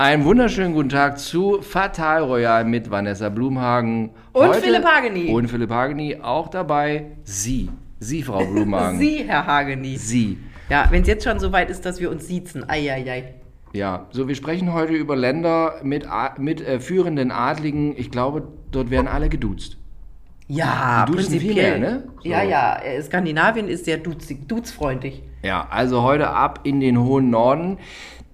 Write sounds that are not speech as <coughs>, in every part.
Einen wunderschönen guten Tag zu Fatal Royal mit Vanessa Blumhagen. Und Heute- Philipp Hageni. Und Philipp Hageni auch dabei. Sie. Sie, Frau Blumhagen. <laughs> Sie, Herr Hageni. Sie. Ja, wenn es jetzt schon so weit ist, dass wir uns siezen. Eieiei. Ja, so wir sprechen heute über Länder mit, mit äh, führenden Adligen. Ich glaube, dort werden alle geduzt. Ja, duzen viel prinzipiell. mehr, ne? So. Ja, ja. äh, Skandinavien ist sehr duzig, duzfreundlich. Ja, also heute ab in den hohen Norden.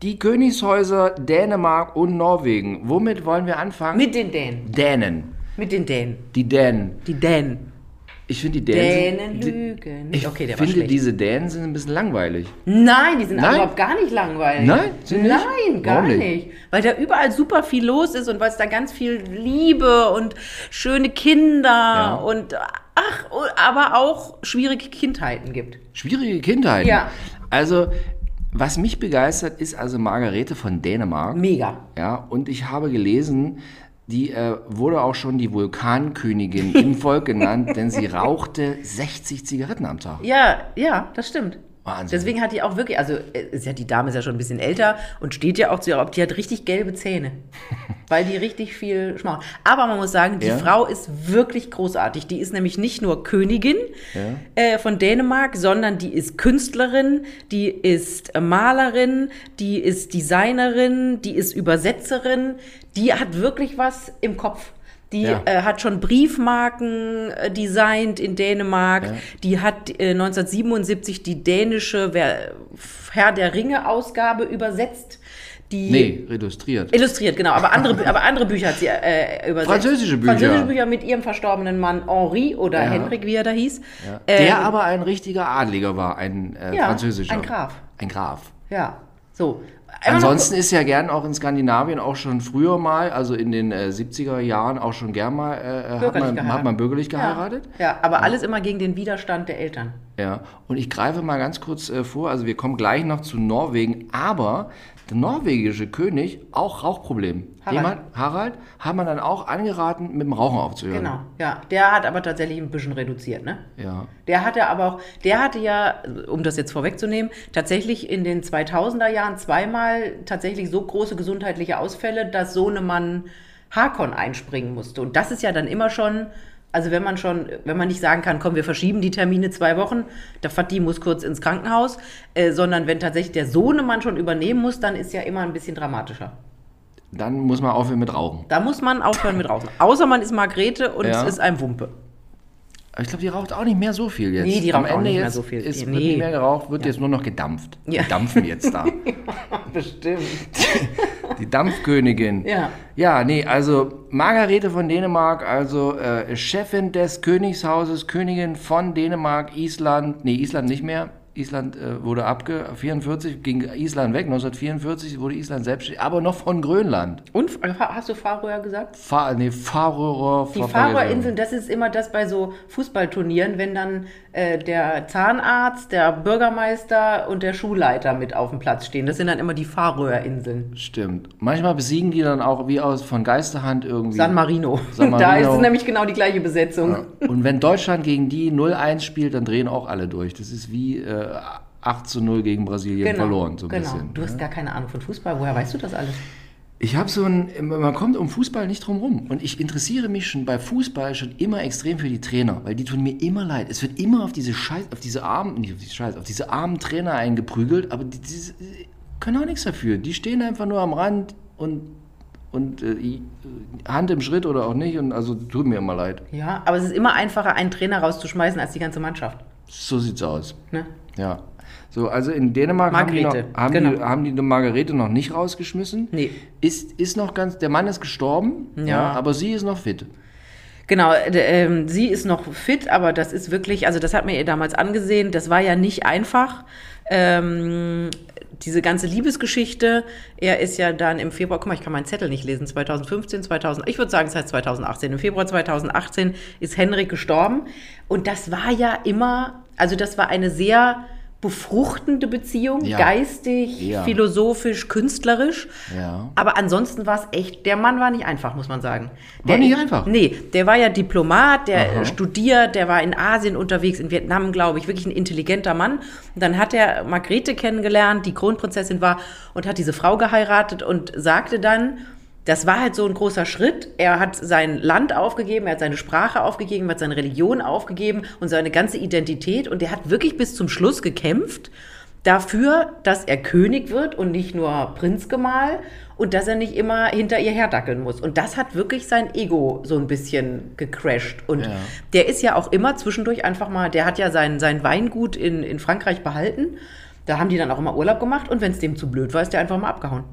Die Königshäuser Dänemark und Norwegen. Womit wollen wir anfangen? Mit den Dänen. Dänen. Mit den Dänen. Die Dänen. Die Dänen. Ich finde die Dänen. Dänen sind- lügen. Ich okay, der war finde, schlecht. diese Dänen sind ein bisschen langweilig. Nein, die sind Nein? überhaupt gar nicht langweilig. Nein? Sind nicht? Nein, gar nicht? nicht? Weil da überall super viel los ist und weil es da ganz viel Liebe und schöne Kinder und ach, aber auch schwierige Kindheiten gibt. Schwierige Kindheit. Ja. Also, was mich begeistert, ist also Margarete von Dänemark. Mega. Ja, und ich habe gelesen, die äh, wurde auch schon die Vulkankönigin im Volk <laughs> genannt, denn sie rauchte 60 Zigaretten am Tag. Ja, ja, das stimmt. Wahnsinn. Deswegen hat die auch wirklich, also äh, ist ja, die Dame ist ja schon ein bisschen älter und steht ja auch zu ihr, ob die hat richtig gelbe Zähne, <laughs> weil die richtig viel schmaucht. Aber man muss sagen, die Ja. Frau ist wirklich großartig. Die ist nämlich nicht nur Königin äh, von Dänemark, sondern die ist Künstlerin, die ist äh, Malerin, die ist Designerin, die ist Übersetzerin. Die hat wirklich was im Kopf. Die Ja. äh, hat schon Briefmarken äh, designt in Dänemark. Die hat äh, 1977 die dänische Wer Herr der Ringe Ausgabe übersetzt. Die Nee, illustriert. Illustriert, genau. Aber andere, aber andere Bücher hat sie äh, übersetzt. Französische Bücher. Französische Bücher mit ihrem verstorbenen Mann Henri oder Ja. Henrik, wie er da hieß. Der Ähm, aber ein richtiger Adliger war, ein äh, Ja, französischer. ein Graf. Ein Graf. Ja, so. Einmal noch- Ansonsten ist ja gern auch in Skandinavien auch schon früher mal, also in den äh, 70er Jahren auch schon gern mal, äh, hat, Bürgerlich man, hat man bürgerlich ja, geheiratet. ja, aber alles immer gegen den Widerstand der Eltern. Ja, und ich greife mal ganz kurz äh, vor, also wir kommen gleich noch zu Norwegen, aber der norwegische König, auch Rauchproblem. Harald. Hat, Harald, hat man dann auch angeraten, mit dem Rauchen aufzuhören. Genau, ja. Der hat aber tatsächlich ein bisschen reduziert, ne? Ja. Der hatte aber auch, der hatte ja, um das jetzt vorwegzunehmen, tatsächlich in den 2000er Jahren zweimal tatsächlich so große gesundheitliche Ausfälle, dass Sohnemann Hakon einspringen musste. Und das ist ja dann immer schon, also wenn man schon, wenn man nicht sagen kann, komm, wir verschieben die Termine zwei Wochen, der Fatih muss kurz ins Krankenhaus, äh, sondern wenn tatsächlich der Sohnemann schon übernehmen muss, dann ist ja immer ein bisschen dramatischer. Dann muss man aufhören mit Rauchen. Da muss man aufhören mit draußen. Außer man ist Margrete und Ja. es ist ein Wumpe. Aber ich glaube, die raucht auch nicht mehr so viel jetzt. Nee, die Am raucht auch Ende nicht mehr so viel. Ist, Nee. wird nicht mehr geraucht, wird jetzt nur noch gedampft. Ja. Die dampfen jetzt da. <laughs> Bestimmt. <laughs> Die Dampfkönigin. Ja. Ja, nee, also Margarete von Dänemark, also äh, Chefin des Königshauses, Königin von Dänemark, Island, nee, Island nicht mehr. Island äh, wurde abge 44 ging Island weg 1944 wurde Island selbstständig, aber noch von Grönland. Und hast du Färöer gesagt? Fa nee, Färöer. Die Färöerinseln, das ist immer das bei so Fußballturnieren, wenn dann äh, der Zahnarzt, der Bürgermeister und der Schulleiter mit auf dem Platz stehen. Das sind dann immer die Färöerinseln. Stimmt. Manchmal besiegen die dann auch wie aus von Geisterhand irgendwie. San Marino. San <laughs> Da Marino. ist es nämlich genau die gleiche Besetzung. Und wenn Deutschland gegen die 0-1 spielt, dann drehen auch alle durch. Das ist wie äh, 8 zu 0 gegen Brasilien verloren, so ein genau. bisschen. Du hast gar keine Ahnung von Fußball. Woher weißt du das alles? Ich habe so ein, man kommt um Fußball nicht drum rum. Und ich interessiere mich schon bei Fußball schon immer extrem für die Trainer, weil die tun mir immer leid. Es wird immer auf diese Scheiß, auf diese armen, nicht auf diese Scheiß, auf diese armen Trainer eingeprügelt, aber die, die, die können auch nichts dafür. Die stehen einfach nur am Rand und, und äh, i- Hand im Schritt oder auch nicht. Und also tut mir immer leid. Ja, aber es ist immer einfacher, einen Trainer rauszuschmeißen als die ganze Mannschaft. So sieht's aus. Ne? Ja. So, also in Dänemark haben die, noch, haben, die, genau. haben die eine Margarete noch nicht rausgeschmissen. Nee. Ist, ist noch ganz, der Mann ist gestorben, Ja. aber sie ist noch fit. Genau, äh, sie ist noch fit, aber das ist wirklich, also das hat mir ihr damals angesehen, das war ja nicht einfach. Ähm, diese ganze Liebesgeschichte, er ist ja dann im Februar, guck mal, ich kann meinen Zettel nicht lesen, 2015, 2000, ich würde sagen, es heißt 2018. Im Februar 2018 ist Henrik gestorben und das war ja immer, also das war eine sehr befruchtende Beziehung, Ja. geistig, Ja. philosophisch, künstlerisch. Ja. Aber ansonsten war es echt, der Mann war nicht einfach, muss man sagen. War der, nicht einfach? Nee, der war ja Diplomat, der Aha. äh, studiert, der war in Asien unterwegs, in Vietnam, glaube ich, wirklich ein intelligenter Mann. Und dann hat er Margrethe kennengelernt, die Kronprinzessin war, und hat diese Frau geheiratet und sagte dann, das war halt so ein großer Schritt. Er hat sein Land aufgegeben, er hat seine Sprache aufgegeben, er hat seine Religion aufgegeben und seine ganze Identität. Und er hat wirklich bis zum Schluss gekämpft dafür, dass er König wird und nicht nur Prinzgemahl und dass er nicht immer hinter ihr herdackeln muss. Und das hat wirklich sein Ego so ein bisschen gecrashed. Und Ja. der ist ja auch immer zwischendurch einfach mal, der hat ja sein, sein Weingut in, in Frankreich behalten. Da haben die dann auch immer Urlaub gemacht und wenn es dem zu blöd war, ist der einfach mal abgehauen.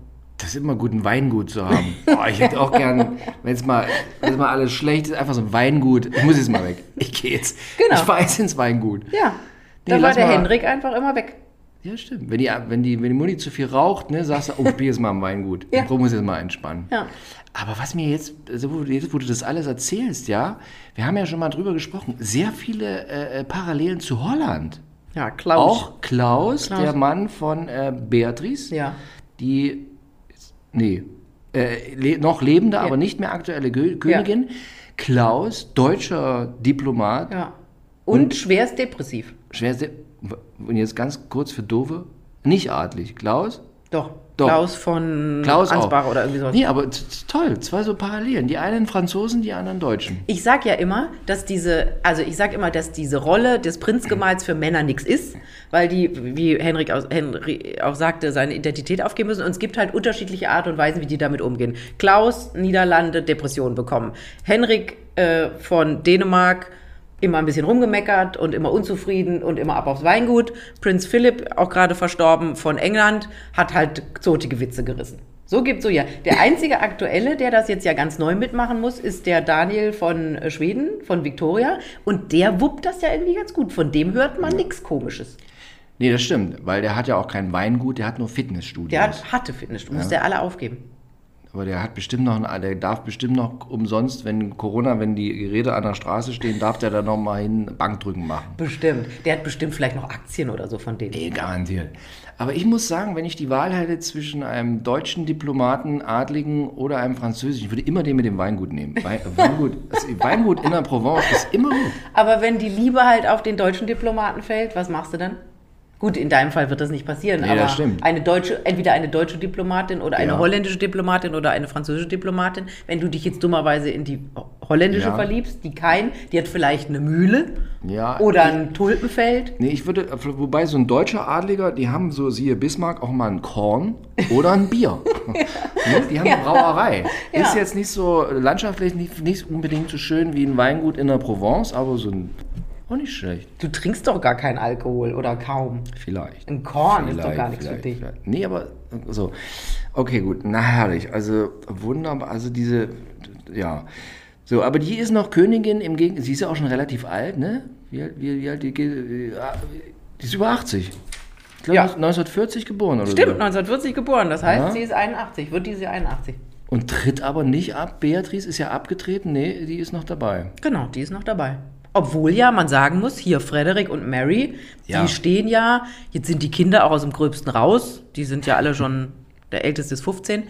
Das ist immer gut, ein Weingut zu haben. <laughs> Boah, ich hätte auch gern, wenn es mal, wenn's mal alles schlecht ist, einfach so ein Weingut. Ich muss jetzt mal weg. Ich gehe jetzt. Genau. Ich fahre jetzt ins Weingut. Ja, Nee, da war der mal- Henrik einfach immer weg. Ja, stimmt. Wenn die, wenn die, wenn die Mutti zu viel raucht, ne, sagst du, oh, ich bin jetzt mal am Weingut. Ja. Ich muss jetzt mal entspannen. Ja. Aber was mir jetzt, also wo, du- jetzt, wo du das alles erzählst, ja, wir haben ja schon mal drüber gesprochen, sehr viele äh, äh, Parallelen zu Holland. Ja, Klaus. Auch Klaus, Klaus. der Mann von äh, Beatrice, Ja. die, nee, äh, le noch lebende, aber nicht mehr aktuelle Gö Königin. Klaus, deutscher Diplomat, Ja. Und, schwerst depressiv. schwer, sehr- und jetzt ganz kurz für Dove, nicht adlig. Klaus? Doch. Doch. Klaus von Klaus Ansbach auch. oder irgendwie sowas. Nee, aber toll, zwei so Parallelen. Die einen Franzosen, die anderen Deutschen. Ich sag ja immer, dass diese, also ich sag immer, dass diese Rolle des Prinzgemahls für Männer nichts ist, weil die, wie Henrik, aus, Henry auch sagte, seine Identität aufgeben müssen. Und es gibt halt unterschiedliche Art und Weisen, wie die damit umgehen. Klaus, Niederlande, Depression bekommen. Henrik äh, von Dänemark, immer ein bisschen rumgemeckert und immer unzufrieden und immer ab aufs Weingut. Prinz Philipp, auch gerade verstorben, von England, hat halt zotige Witze gerissen. So gibt's so ja. Der einzige aktuelle, der das jetzt ja ganz neu mitmachen muss, ist der Daniel von äh, Schweden, von Victoria. Und der wuppt das ja irgendwie ganz gut. Von dem hört man nichts Komisches. Nee, das stimmt, weil der hat ja auch kein Weingut, der hat nur Fitnessstudios. Der hat, hatte Fitnessstudio, muss der alle aufgeben. Aber der hat bestimmt noch, der darf bestimmt noch umsonst, wenn Corona, wenn die Geräte an der Straße stehen, darf der da noch mal hin Bankdrücken machen. Bestimmt. Der hat bestimmt vielleicht noch Aktien oder so von denen. Nee, garantiert. Aber ich muss sagen, wenn ich die Wahl hätte zwischen einem deutschen Diplomaten, Adligen oder einem französischen, ich würde immer den mit dem Weingut nehmen. Wein, <laughs> Weingut, das Weingut in der Provence ist immer gut. Aber wenn die Liebe halt auf den deutschen Diplomaten fällt, was machst du dann? Gut, in deinem Fall wird das nicht passieren, Nee, aber das stimmt. eine deutsche, entweder eine deutsche Diplomatin oder eine Ja. holländische Diplomatin oder eine französische Diplomatin, wenn du dich jetzt dummerweise in die holländische Ja. verliebst, die kein, die hat vielleicht eine Mühle Ja, oder ein Tulpenfeld. Nee, ich würde, wobei so ein deutscher Adliger, die haben so, siehe Bismarck, auch mal ein Korn oder ein Bier. <laughs> <laughs> ne? Die haben eine Brauerei. Ist jetzt nicht so landschaftlich nicht, nicht unbedingt so schön wie ein Weingut in der Provence, aber so ein, auch nicht schlecht. Du trinkst doch gar keinen Alkohol oder kaum. Vielleicht. Ein Korn ist doch Vielleicht, gar nichts für vielleicht, dich. vielleicht. Nee, aber so. Okay, gut. Na herrlich. Also wunderbar. Also diese, ja. So, aber die ist noch Königin im Gegenteil. Sie ist ja auch schon relativ alt, ne? Wie, wie, wie alt die, die, ist über 80. Ich glaube, Ja. 1940 geboren oder Stimmt, so. 1940 geboren, das heißt, Ja. sie ist 81, wird diese Jahr 81. Und tritt aber nicht ab. Beatrice ist ja abgetreten. Nee, die ist noch dabei. Genau, die ist noch dabei. Obwohl ja, man sagen muss, hier Frederick und Mary, Ja. die stehen ja, jetzt sind die Kinder auch aus dem Gröbsten raus, die sind ja alle schon, der Älteste ist 15,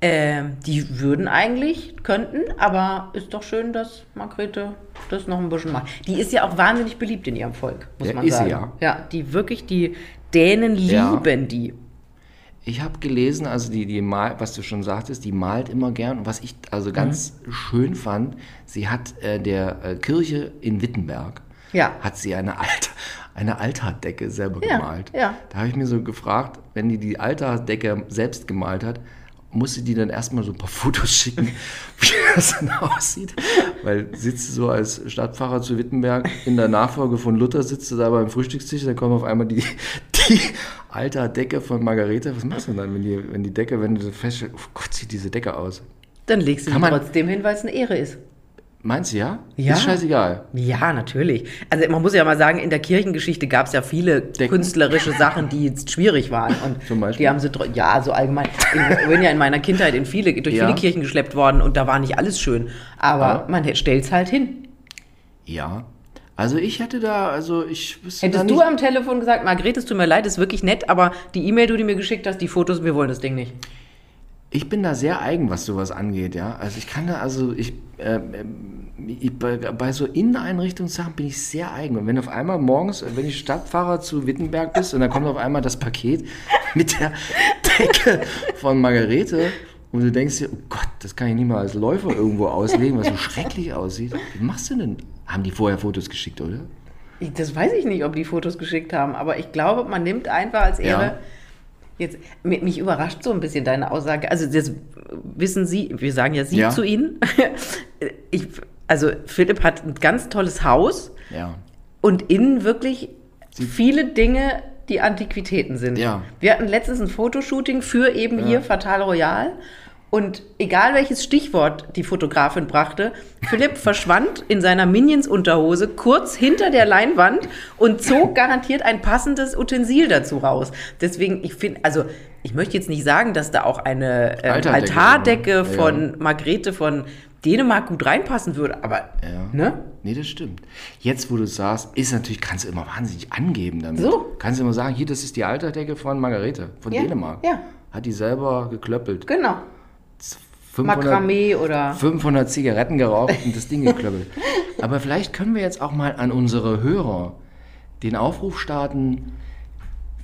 ähm, die würden eigentlich, könnten, aber ist doch schön, dass Margrethe das noch ein bisschen macht. Die ist ja auch wahnsinnig beliebt in ihrem Volk, muss Ja, man sagen. ja. Ja, die wirklich, die Dänen Ja. lieben die. Ich habe gelesen, also die, die mal, was du schon sagtest, die malt immer gern. Und was ich also ganz Mhm. schön fand, sie hat äh, der äh, Kirche in Wittenberg, Ja. hat sie eine, Alt eine Altardecke selber Ja, gemalt. ja. Da habe ich mir so gefragt, wenn die die Altardecke selbst gemalt hat, musste die dann erstmal so ein paar <laughs> Fotos schicken, wie das dann aussieht. Weil sitzt du so als Stadtpfarrer zu Wittenberg in der Nachfolge von Luther, sitzt du da beim Frühstückstisch, dann kommt auf einmal die, die Altardecke von Margarete. Was machst du denn dann, wenn die, wenn die Decke, wenn du feststellst, oh Gott, sieht diese Decke aus? Dann legst du Kann man- trotzdem hin, weil es eine Ehre ist. Meinst du ja? Ja. Ist scheißegal. Ja, natürlich. Also man muss ja mal sagen, in der Kirchengeschichte gab es ja viele künstlerische Sachen, die jetzt schwierig waren. Und <laughs> Zum Beispiel? die haben sie, ja, so allgemein. Ich bin ja in meiner Kindheit in viele, durch Ja. viele Kirchen geschleppt worden und da war nicht alles schön. Aber Ja. man stellt es halt hin. Ja, Also ich hätte da, also ich wüsste Hättest du am Telefon gesagt, Margret, es tut mir leid, ist wirklich nett, aber die E-Mail, die du mir geschickt hast, die Fotos, wir wollen das Ding nicht. Ich bin da sehr eigen, was sowas angeht, ja. Also ich kann da, also ich, äh, ich bei, bei so Inneneinrichtungssachen bin ich sehr eigen. Und wenn auf einmal morgens, wenn ich Stadtfahrer zu Wittenberg bist und dann kommt auf einmal das Paket mit der Decke von Margarete und du denkst dir, oh Gott, das kann ich nicht mal als Läufer irgendwo auslegen, was so schrecklich aussieht. Wie machst du denn? Haben die vorher Fotos geschickt, oder? Das weiß ich nicht, ob die Fotos geschickt haben, aber ich glaube, man nimmt einfach als Ehre. Ja. Jetzt, mi- mich überrascht so ein bisschen deine Aussage. Also, das wissen Sie, wir sagen ja Sie Ja. zu Ihnen. <laughs> Ich, also, Philipp hat ein ganz tolles Haus Ja. und innen wirklich viele Dinge, die Antiquitäten sind. Ja. Wir hatten letztens ein Fotoshooting für eben hier Fatal Royal. Und egal welches Stichwort die Fotografin brachte, Philipp <laughs> verschwand in seiner Minions-Unterhose kurz hinter der Leinwand und zog garantiert ein passendes Utensil dazu raus. Deswegen, ich finde, also ich möchte jetzt nicht sagen, dass da auch eine ähm, Altardecke, Altardecke ne? Ja. von Margrethe von Dänemark gut reinpassen würde, aber Ja. ne? Nee, das stimmt. Jetzt, wo du es sagst, ist natürlich, kannst du immer wahnsinnig angeben damit. So. Kannst du immer sagen, hier, das ist die Alterdecke von Margarete, von Ja, Dänemark. ja. Hat die selber geklöppelt. Genau. 500, Makramee oder 500 Zigaretten geraucht und das Ding geklöppelt. <laughs> Aber vielleicht können wir jetzt auch mal an unsere Hörer den Aufruf starten,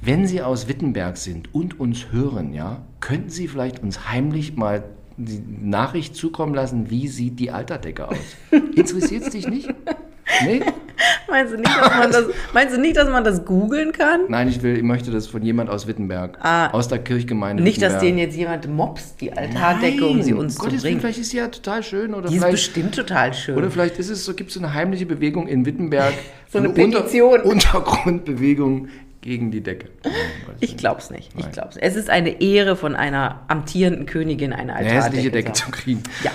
wenn Sie aus Wittenberg sind und uns hören, ja, könnten Sie vielleicht uns heimlich mal die Nachricht zukommen lassen, wie sieht die Alterdecke aus? <laughs> Interessiert es dich nicht? Nee? Meinst du nicht, dass man das, meinst du nicht, dass man das googeln kann? Nein, ich will, ich möchte das von jemand aus Wittenberg, Ah. aus der Kirchgemeinde Nicht, dass Wittenberg. denen jetzt jemand mobst, die Altardecke, um sie uns Gottes zu Willen, bringen. vielleicht ist sie ja total schön oder Die ist bestimmt total schön. Oder vielleicht ist es so, gibt es so eine heimliche Bewegung in Wittenberg. <laughs> So eine Unter- Petition. <laughs> Untergrundbewegung gegen die Decke. ich glaub's nicht. Ich glaub's. Es ist eine Ehre von einer amtierenden Königin, eine Eine Altardecke. hässliche Decke zu kriegen. Ja.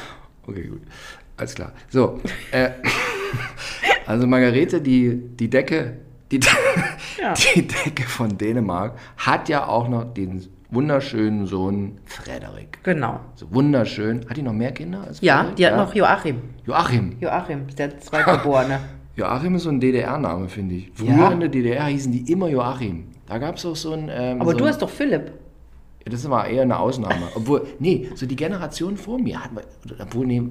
Okay, gut. Alles klar. So. Äh, <laughs> also Margarete, die, die Decke, die, <laughs> Ja. die Decke von Dänemark hat ja auch noch den wunderschönen Sohn Frederik. Genau. So wunderschön. Hat die noch mehr Kinder als Ja, Frederik? die hat noch Joachim. Joachim. Joachim der Zweitgeborene. <laughs> Joachim ist so ein DDR-Name, finde ich. Früher Ja. in der DDR hießen die immer Joachim. Da gab es auch so ein. Ähm, Aber so du hast doch Philipp. Das war eher eine Ausnahme. Obwohl, nee, so die Generation vor mir hat, obwohl, nee,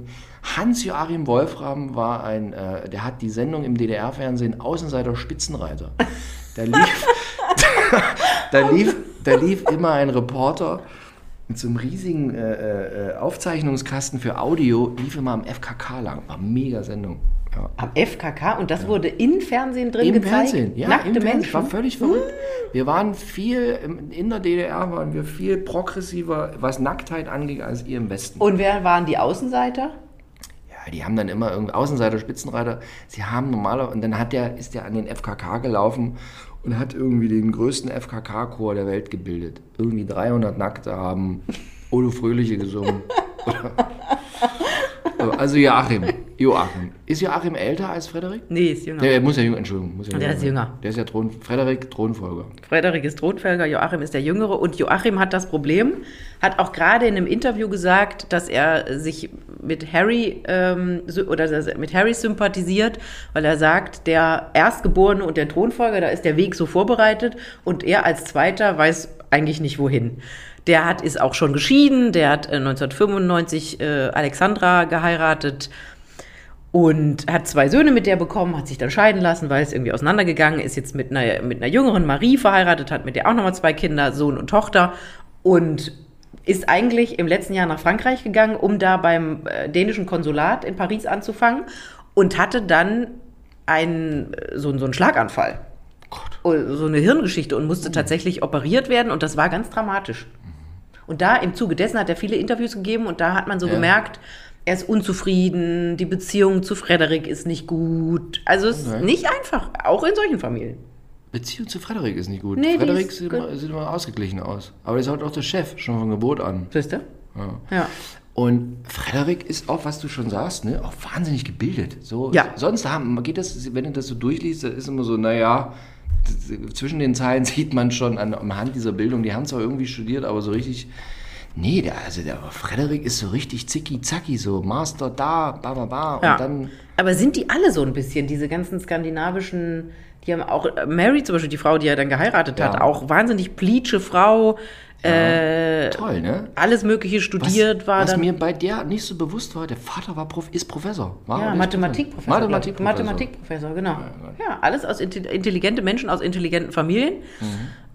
Hans-Joachim Wolfram war ein, äh, der hat die Sendung im DDR-Fernsehen Außenseiter Spitzenreiter. Da lief, <laughs> da, lief, da lief immer ein Reporter mit so einem riesigen äh, äh, Aufzeichnungskasten für Audio, lief immer am FKK lang. War mega Sendung. Ja. Am FKK und das wurde im Fernsehen drin Im gezeigt. Fernsehen, ja, Nackte im Fernsehen. Menschen. War völlig verrückt. Wir waren viel, in der DDR waren wir viel progressiver, was Nacktheit angeht, als ihr im Westen. Und wer waren die Außenseiter? Ja, die haben dann immer irgendwie Außenseiter, Spitzenreiter. Sie haben normaler und dann hat der, ist der an den FKK gelaufen und hat irgendwie den größten FKK-Chor der Welt gebildet. Irgendwie 300 Nackte haben Olo Fröhliche gesungen. <laughs> <laughs> So, also Joachim, Joachim. Ist Joachim älter als Frederik? Nee, ist jünger. Der muss ja jünger, Entschuldigung. Muss ja Der ist sein. jünger. Der ist ja Thron, Frederik, Thronfolger. Frederik ist Thronfolger, Joachim ist der Jüngere und Joachim hat das Problem, hat auch gerade in einem Interview gesagt, dass er sich mit Harry ähm, oder er mit Harry sympathisiert, weil er sagt, der Erstgeborene und der Thronfolger, da ist der Weg so vorbereitet und er als Zweiter weiß eigentlich nicht wohin. Der hat ist auch schon geschieden, der hat äh, 1995 äh, Alexandra geheiratet und hat zwei Söhne mit der bekommen, hat sich dann scheiden lassen, weil es irgendwie auseinandergegangen ist, jetzt mit einer, mit einer jüngeren Marie verheiratet, hat mit der auch nochmal zwei Kinder, Sohn und Tochter und ist eigentlich im letzten Jahr nach Frankreich gegangen, um da beim äh, dänischen Konsulat in Paris anzufangen und hatte dann einen, äh, so, so einen Schlaganfall. Oh, So eine Hirngeschichte und musste tatsächlich operiert werden und das war ganz dramatisch. Und da im Zuge dessen hat er viele Interviews gegeben und da hat man so Ja. gemerkt, er ist unzufrieden, die Beziehung zu Frederik ist nicht gut. Also es ist Okay. nicht einfach, auch in solchen Familien. Beziehung zu Frederik ist nicht gut. Nee, Frederik sieht gut. immer, sieht immer ausgeglichen aus. Aber der ist halt auch der Chef, schon von Geburt an. Siehst du? Ja. Ja. Und Frederik ist auch, was du schon sagst, ne, auch wahnsinnig gebildet. So, Ja. Sonst haben, geht das, wenn du das so durchliest, da ist immer so, naja, zwischen den Zeilen <laughs> sieht man schon an, am Hand dieser Bildung, die haben zwar irgendwie studiert, aber so richtig, Nee, der, also der Frederik ist so richtig zicki-zacki, so Master da, ba, ba, ba. Ja. Und dann, Aber sind die alle so ein bisschen, diese ganzen skandinavischen, die haben auch, äh, Mary zum Beispiel, die Frau, die er dann geheiratet hat, Ja. auch wahnsinnig pleatsche Frau, äh, toll, ne? alles Mögliche Was, studiert war was dann. mir bei der nicht so bewusst war, der Vater war Prof, ist Professor. War ja, Mathematikprofessor. Mathematikprofessor. Mathematikprofessor, genau. Ja, alles aus intelli- intelligente Menschen aus intelligenten Familien.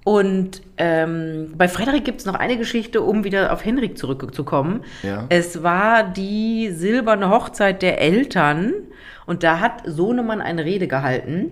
Und ähm, bei Frederik gibt es noch eine Geschichte, um wieder auf Henrik zurückzukommen. Ja. Es war die silberne Hochzeit der Eltern und da hat Sohnemann eine Rede gehalten.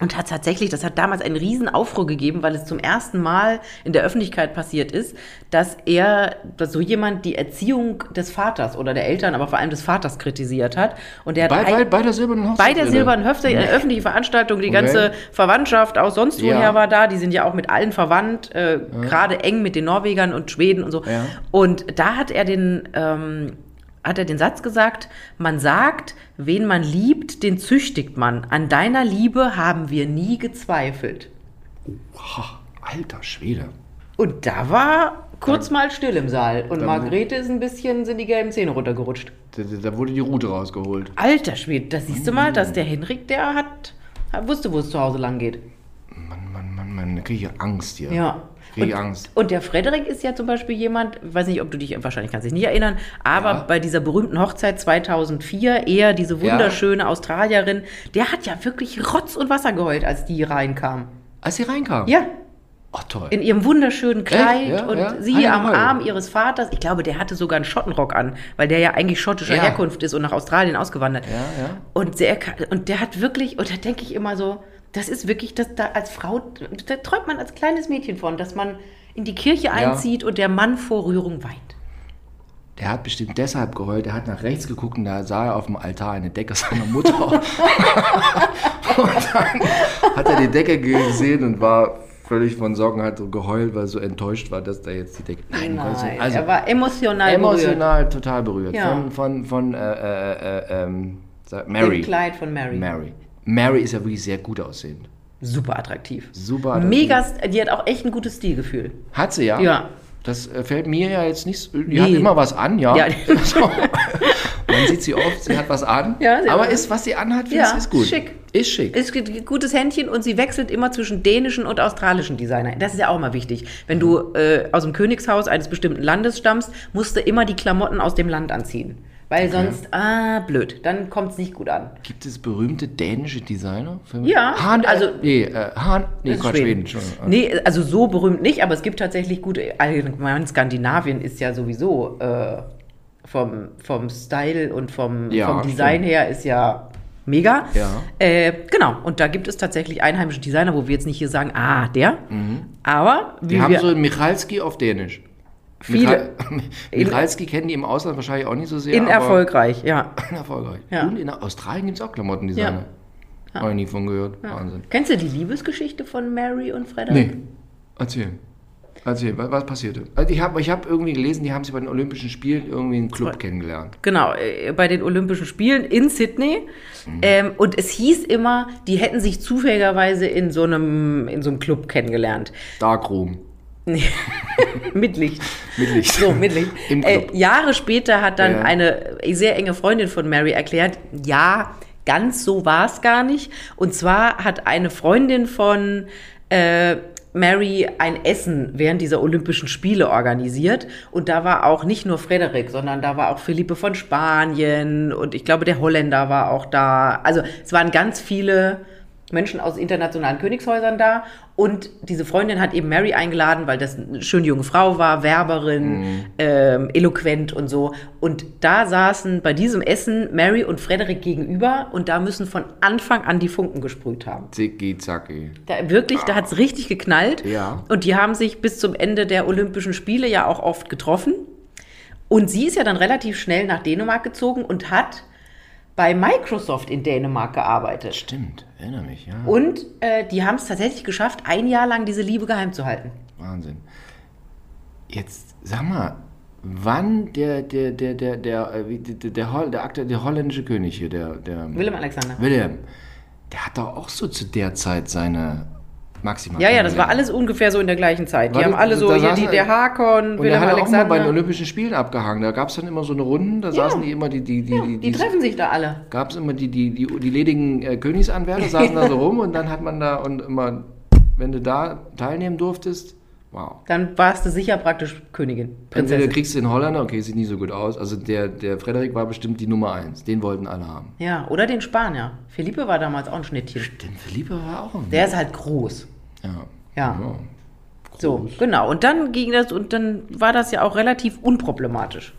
Und hat tatsächlich, das hat damals einen riesen Aufruhr gegeben, weil es zum ersten Mal in der Öffentlichkeit passiert ist, dass er, dass so jemand die Erziehung des Vaters oder der Eltern, aber vor allem des Vaters kritisiert hat. Und der hat Bei, ein- bei, bei der silbernen Hochzeit? bei der Silbernen Hochzeit, eine öffentliche Veranstaltung, die Okay. ganze Verwandtschaft aus sonst woher Ja. war da, die sind ja auch mit allen verwandt, äh, gerade eng mit den Norwegern und Schweden und so. Ja. Und da hat er den, ähm, hat er den Satz gesagt, man sagt, wen man liebt, den züchtigt man. An deiner Liebe haben wir nie gezweifelt. Ha, alter Schwede. Und da war kurz mal still im Saal. Und Da- Margarete ist ein bisschen, sind die gelben Zähne runtergerutscht. Da, da- wurde die Route rausgeholt. Alter Schwede, da siehst du mal, dass der Henrik, der hat, wusste, wo es zu Hause lang geht. Mann, Mann, Mann, Mann, da kriege ich Angst hier. Ja. Kriege ich Und, Angst. und der Frederik ist ja zum Beispiel jemand, weiß nicht, ob du dich, wahrscheinlich kannst dich nicht erinnern, aber Ja. bei dieser berühmten Hochzeit 2004, er, diese wunderschöne Australierin, der hat ja wirklich Rotz und Wasser geheult, als die reinkam. Als sie reinkam? Ja, Ach, toll. in ihrem wunderschönen Kleid Ja, und ja. sie er am? Arm ihres Vaters. Ich glaube, der hatte sogar einen Schottenrock an, weil der ja eigentlich schottischer Ja. Herkunft ist und nach Australien ausgewandert. Ja, ja. Und der, und der hat wirklich, und da denke ich immer so, das ist wirklich, das da als Frau, da träumt man als kleines Mädchen von, dass man in die Kirche einzieht und der Mann vor Rührung weint. Der hat bestimmt deshalb geheult. Der hat nach rechts geguckt und da sah er auf dem Altar eine Decke seiner Mutter. <laughs> und dann hat er die Decke gesehen und war völlig von Sorgen, hat so geheult, weil er so enttäuscht war, dass da jetzt die Decke. Nein. Nein, also er war emotional, berührt. emotional total berührt. Ja. Von, von, von äh, äh, äh, ähm, sag- Dem Mary. Kleid von Mary. Mary. Mary ist ja wirklich sehr gut aussehend. Super attraktiv. Super attraktiv. Mega, die hat auch echt ein gutes Stilgefühl. Hat sie ja? Ja. Das äh, fällt mir ja jetzt nicht. so- Die Nee. hat immer was an, ja. Ja. <laughs> Man sieht sie oft, sie hat was an. Ja, aber was- ist, was sie anhat, finde Ja, ist gut. schick. Ist schick. Ist ein gutes Händchen und sie wechselt immer zwischen dänischen und australischen Designer. Das ist ja auch immer wichtig. Wenn du äh, aus dem Königshaus eines bestimmten Landes stammst, musst du immer die Klamotten aus dem Land anziehen. Weil sonst, ah, blöd, dann kommt es nicht gut an. Gibt es berühmte dänische Designer? Für Ja, Hahn, also- also. Nee, äh, Hahn. Nee, ist Quatsch, Schweden. schon. Nee, also so berühmt nicht, aber es gibt tatsächlich gute. Allgemein Skandinavien ist ja sowieso äh, vom, vom Style und vom, Ja, vom Design her ist ja mega. Ja. Äh, genau, und da gibt es tatsächlich einheimische Designer, wo wir jetzt nicht hier sagen, ah, der. Aber Mhm. Die haben wir, so einen Michalski auf Dänisch. Viele. <laughs> Michalski kennen die im Ausland wahrscheinlich auch nicht so sehr. in aber erfolgreich, ja. erfolgreich. Ja. Und in Australien gibt es auch Klamottendesigner. Ja. Habe ich nie von gehört. Wahnsinn. Kennst du die Liebesgeschichte von Mary und Frederik? Nee. Erzähl. Erzähl, was, was passierte? Also ich habe ich hab irgendwie gelesen, die haben sie bei den Olympischen Spielen irgendwie einen Club kennengelernt. Genau, äh, bei den Olympischen Spielen in Sydney. Mhm. Ähm, und es hieß immer, die hätten sich zufälligerweise in so einem, in so einem Club kennengelernt. Darkroom. Nee. <laughs> mit Licht. Mit Licht. So, mit Licht. <laughs> Äh. Jahre später hat dann Ja. eine sehr enge Freundin von Mary erklärt, ja, ganz so war es gar nicht. Und zwar hat eine Freundin von äh, Mary ein Essen während dieser Olympischen Spiele organisiert. Und da war auch nicht nur Frederik, sondern da war auch Philippe von Spanien und ich glaube, der Holländer war auch da. Also es waren ganz viele Menschen aus internationalen Königshäusern da. Und diese Freundin hat eben Mary eingeladen, weil das eine schöne junge Frau war, Werberin, ähm, eloquent und so. Und da saßen bei diesem Essen Mary und Frederik gegenüber und da müssen von Anfang an die Funken gesprüht haben. Zicki, zacki. Da wirklich, da hat es richtig geknallt. Ja. Und die haben sich bis zum Ende der Olympischen Spiele ja auch oft getroffen. Und sie ist ja dann relativ schnell nach Dänemark gezogen und hat bei Microsoft in Dänemark gearbeitet. Stimmt, erinnere mich, ja. Und äh, die haben es tatsächlich geschafft, ein Jahr lang diese Liebe geheim zu halten. Wahnsinn. Jetzt sag mal, wann der, der, der, der, der, äh, der, der, Hol- der, Akte- der holländische König hier, der, der Willem Alexander. Wilhelm, der hat doch auch so zu der Zeit seine maximal. Ja, ja, das war alles ungefähr so in der gleichen Zeit. Die War haben das- alle so, hier die, der Hakon, Und der Wilhelm hat auch mal bei den Alexander. Olympischen Spielen abgehangen. Da gab es dann immer so eine Runde, da saßen die immer, die, die, die, die, Die treffen sich da alle. gab es immer die, die, die, die ledigen äh, Königsanwärter, saßen da so <laughs> rum und dann hat man da und immer, wenn du da teilnehmen durftest, wow. Dann warst du sicher praktisch Königin, Entweder Prinzessin. kriegst du den Holländer, okay, sieht nicht so gut aus. Also der, der Frederik war bestimmt die Nummer eins. Den wollten alle haben. Ja, oder den Spanier. Felipe war damals auch ein Schnittchen. Denn Philippe war auch ein. Der ist halt groß. ja. Ja. So, genau. Und dann ging das und dann war das ja auch relativ unproblematisch.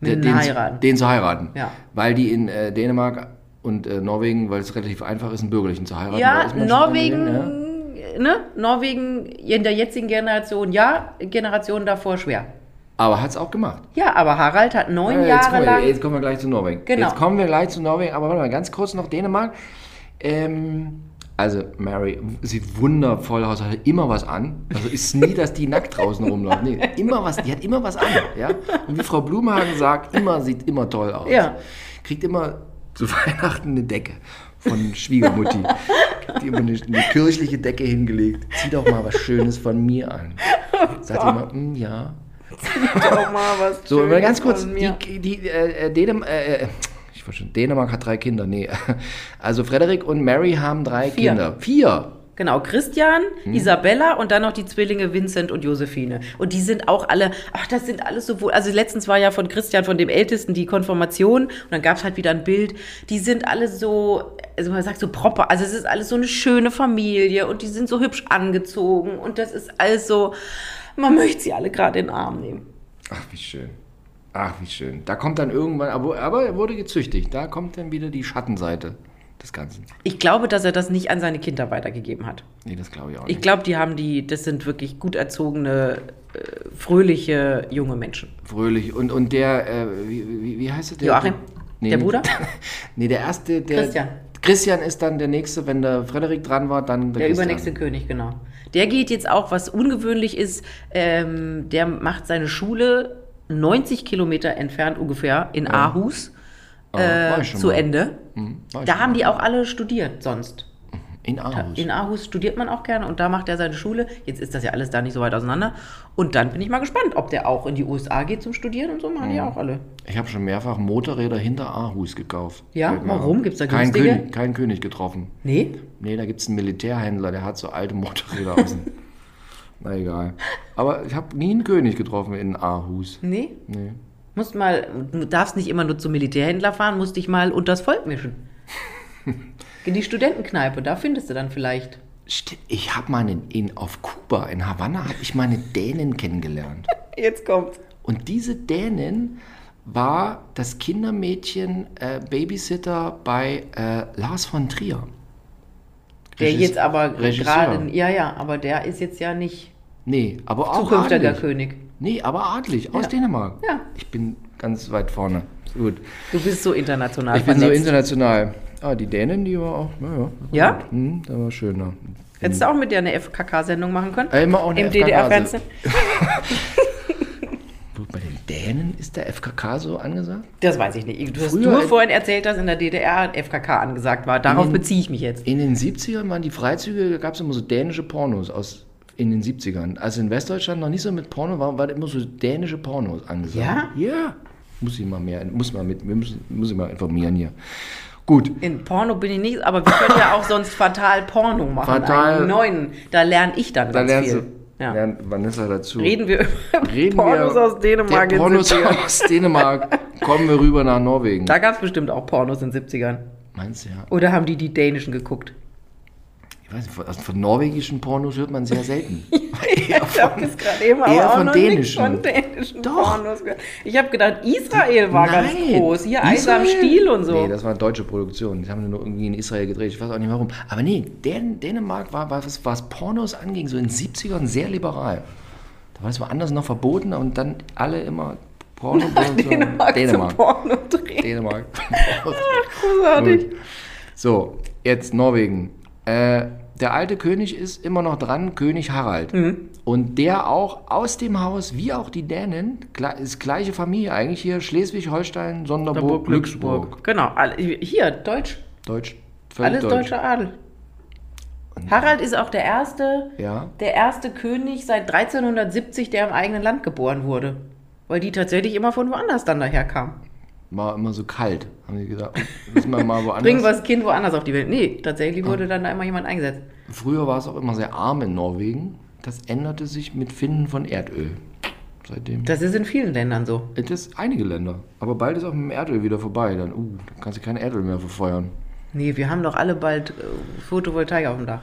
Mit Den, Heiraten. den zu heiraten. Ja. Weil die in äh, Dänemark und äh, Norwegen, weil es relativ einfach ist, einen Bürgerlichen zu heiraten. Ja, Norwegen, angenehm, ja. Ne? Norwegen in der jetzigen Generation, ja, Generation davor schwer. Aber hat es auch gemacht. Ja, aber Harald hat neun Ja, jetzt, Jahre kommen wir, lang. jetzt kommen wir gleich zu Norwegen. Genau. Jetzt kommen wir gleich zu Norwegen, aber warte mal, ganz kurz noch Dänemark. Ähm, also Mary sieht wundervoll aus, hat immer was an. Also ist nie, <laughs> dass die nackt draußen rumläuft. Nee, immer was, die hat immer was an. Ja? Und wie Frau Blumhagen sagt, immer sieht immer toll aus. Ja. Kriegt immer zu <laughs> Weihnachten eine Decke von Schwiegermutti. Kriegt immer eine, eine kirchliche Decke hingelegt. Zieh doch mal was Schönes von mir an. Sagt immer, "Mm, ja. Auch mal was So, Schönes ganz kurz, von die, mir. die, äh, äh, Dänem, äh, äh, ich schon, Dänemark hat drei Kinder, nee. <laughs> Also Frederik und Mary haben drei Vier. Kinder. Vier. Genau, Christian, Hm. Isabella und dann noch die Zwillinge Vincent und Josephine. Und die sind auch alle, ach, das sind alles so wohl. Also letztens war ja von Christian, von dem Ältesten, die Konfirmation und dann gab es halt wieder ein Bild. Die sind alle so, also man sagt so proper, also es ist alles so eine schöne Familie und die sind so hübsch angezogen und das ist alles so, man möchte sie alle gerade in den Arm nehmen. Ach, wie schön. Ach, wie schön. Da kommt dann irgendwann, aber, aber er wurde gezüchtigt. Da kommt dann wieder die Schattenseite des Ganzen. Ich glaube, dass er das nicht an seine Kinder weitergegeben hat. Nee, das glaube ich auch Ich nicht. glaube, die haben die, das sind wirklich gut erzogene, äh, fröhliche junge Menschen. Fröhlich. Und, und der, äh, wie, wie, wie heißt es? Der, Joachim? Der Bruder? <laughs> nee, der erste, der. Christian. Christian ist dann der nächste, wenn der Frederik dran war, dann der, Der übernächste König, genau. Der geht jetzt auch, was ungewöhnlich ist, ähm, der macht seine Schule 90 Kilometer entfernt ungefähr in Aarhus Ah, war äh, schon zu mal. Ende. Hm, Da haben mal. die auch alle studiert sonst. In Aarhus. In Aarhus studiert man auch gerne und da macht er seine Schule. Jetzt ist das ja alles da nicht so weit auseinander. Und dann bin ich mal gespannt, ob der auch in die USA geht zum Studieren und so machen Mhm. die auch alle. Ich habe schon mehrfach Motorräder hinter Aarhus gekauft. Ja? Warum? auf. Gibt's da keinen günstige? König, keinen König getroffen. Nee? Nee, da gibt es einen Militärhändler, der hat so alte Motorräder aus. dem- <laughs> Na egal. Aber ich habe nie einen König getroffen in Aarhus. Nee? Nee. Musst mal, du darfst nicht immer nur zum Militärhändler fahren, musst dich mal unters Volk mischen. <laughs> In die Studentenkneipe, da findest du dann vielleicht. Stimmt, ich habe mal in, in, auf Kuba, in Havanna, habe ich meine Dänen kennengelernt. <laughs> Jetzt kommt's. Und diese Dänin war das Kindermädchen äh, Babysitter bei äh, Lars von Trier. Der Regis- jetzt aber gerade, ja, ja, aber der ist jetzt ja nicht Nee, aber auch zukünftiger. König. Nee, aber adlig, aus Ja. Dänemark. Ja. Ich bin ganz weit vorne. Gut. Du bist so international Ich bin so international. Ah, die Dänen, die war auch, naja. Ja? Hm, das war schöner. Hättest du auch mit dir eine FKK-Sendung machen können? Äh, immer auch eine Im DDR-Fernsehen? <laughs> Bei den Dänen ist der FKK so angesagt? Das weiß ich nicht. Du hast Früher- nur vorhin erzählt, dass in der DDR FKK angesagt war. Darauf beziehe ich mich jetzt. In den 70ern waren die Freizüge, da gab es immer so dänische Pornos aus in den 70ern. Also in Westdeutschland noch nicht so mit Porno war, war immer so dänische Pornos angesagt. Ja? Ja. Muss ich mal mehr, muss mal mit, müssen, muss ich mal informieren hier. Gut. In Porno bin ich nicht, aber wir können ja auch sonst fatal Porno machen. Fatal- Einen neuen. Da lerne ich dann Da ganz viel. du, Ja. lernt Vanessa dazu. Reden wir über Reden Pornos wir, aus Dänemark Pornos 70ern. aus Dänemark. Kommen wir rüber nach Norwegen. Da gab es bestimmt auch Pornos in den 70ern. Meinst du ja? Oder haben die die dänischen geguckt? Ich weiß nicht, von, also von norwegischen Pornos hört man sehr selten. <laughs> <laughs> Ich habe das gerade eben eher auch von noch dänischen. von dänischen Doch. Pornos gehört. Ich habe gedacht, Israel war ganz Nein. groß. Hier Eis am Israel? Stiel und so. Nee, das war eine deutsche Produktion. Die haben nur irgendwie in Israel gedreht. Ich weiß auch nicht warum. Aber nee, Dän Dänemark war, was, was Pornos anging, so in den 70ern sehr liberal. Da war es woanders noch verboten und dann alle immer Porno. <laughs> Dänemark, Dänemark. zum Porno drehen. Dänemark. Großartig. Gut. So, jetzt Norwegen. Äh, der alte König ist immer noch dran, König Harald. Mhm. Und der auch aus dem Haus, wie auch die Dänen, ist gleiche Familie eigentlich hier, Schleswig-Holstein, Sonderburg, Glücksburg. Genau, hier, Deutsch. Deutsch. völlig Alles deutsch. deutscher Adel. Harald ist auch der erste, Ja. der erste König seit 1370, der im eigenen Land geboren wurde. Weil die tatsächlich immer von woanders dann daherkamen. War immer so kalt, haben die gesagt. Müssen wir mal woanders. <laughs> Bringen wir das Kind woanders auf die Welt. Nee, tatsächlich wurde dann da immer jemand eingesetzt. Früher war es auch immer sehr arm in Norwegen. Das änderte sich mit Finden von Erdöl. Seitdem. Das ist in vielen Ländern so. Das ist einige Länder. Aber bald ist auch mit dem Erdöl wieder vorbei. Dann, uh, dann kannst du kein Erdöl mehr verfeuern. Nee, wir haben doch alle bald äh, Photovoltaik auf dem Dach.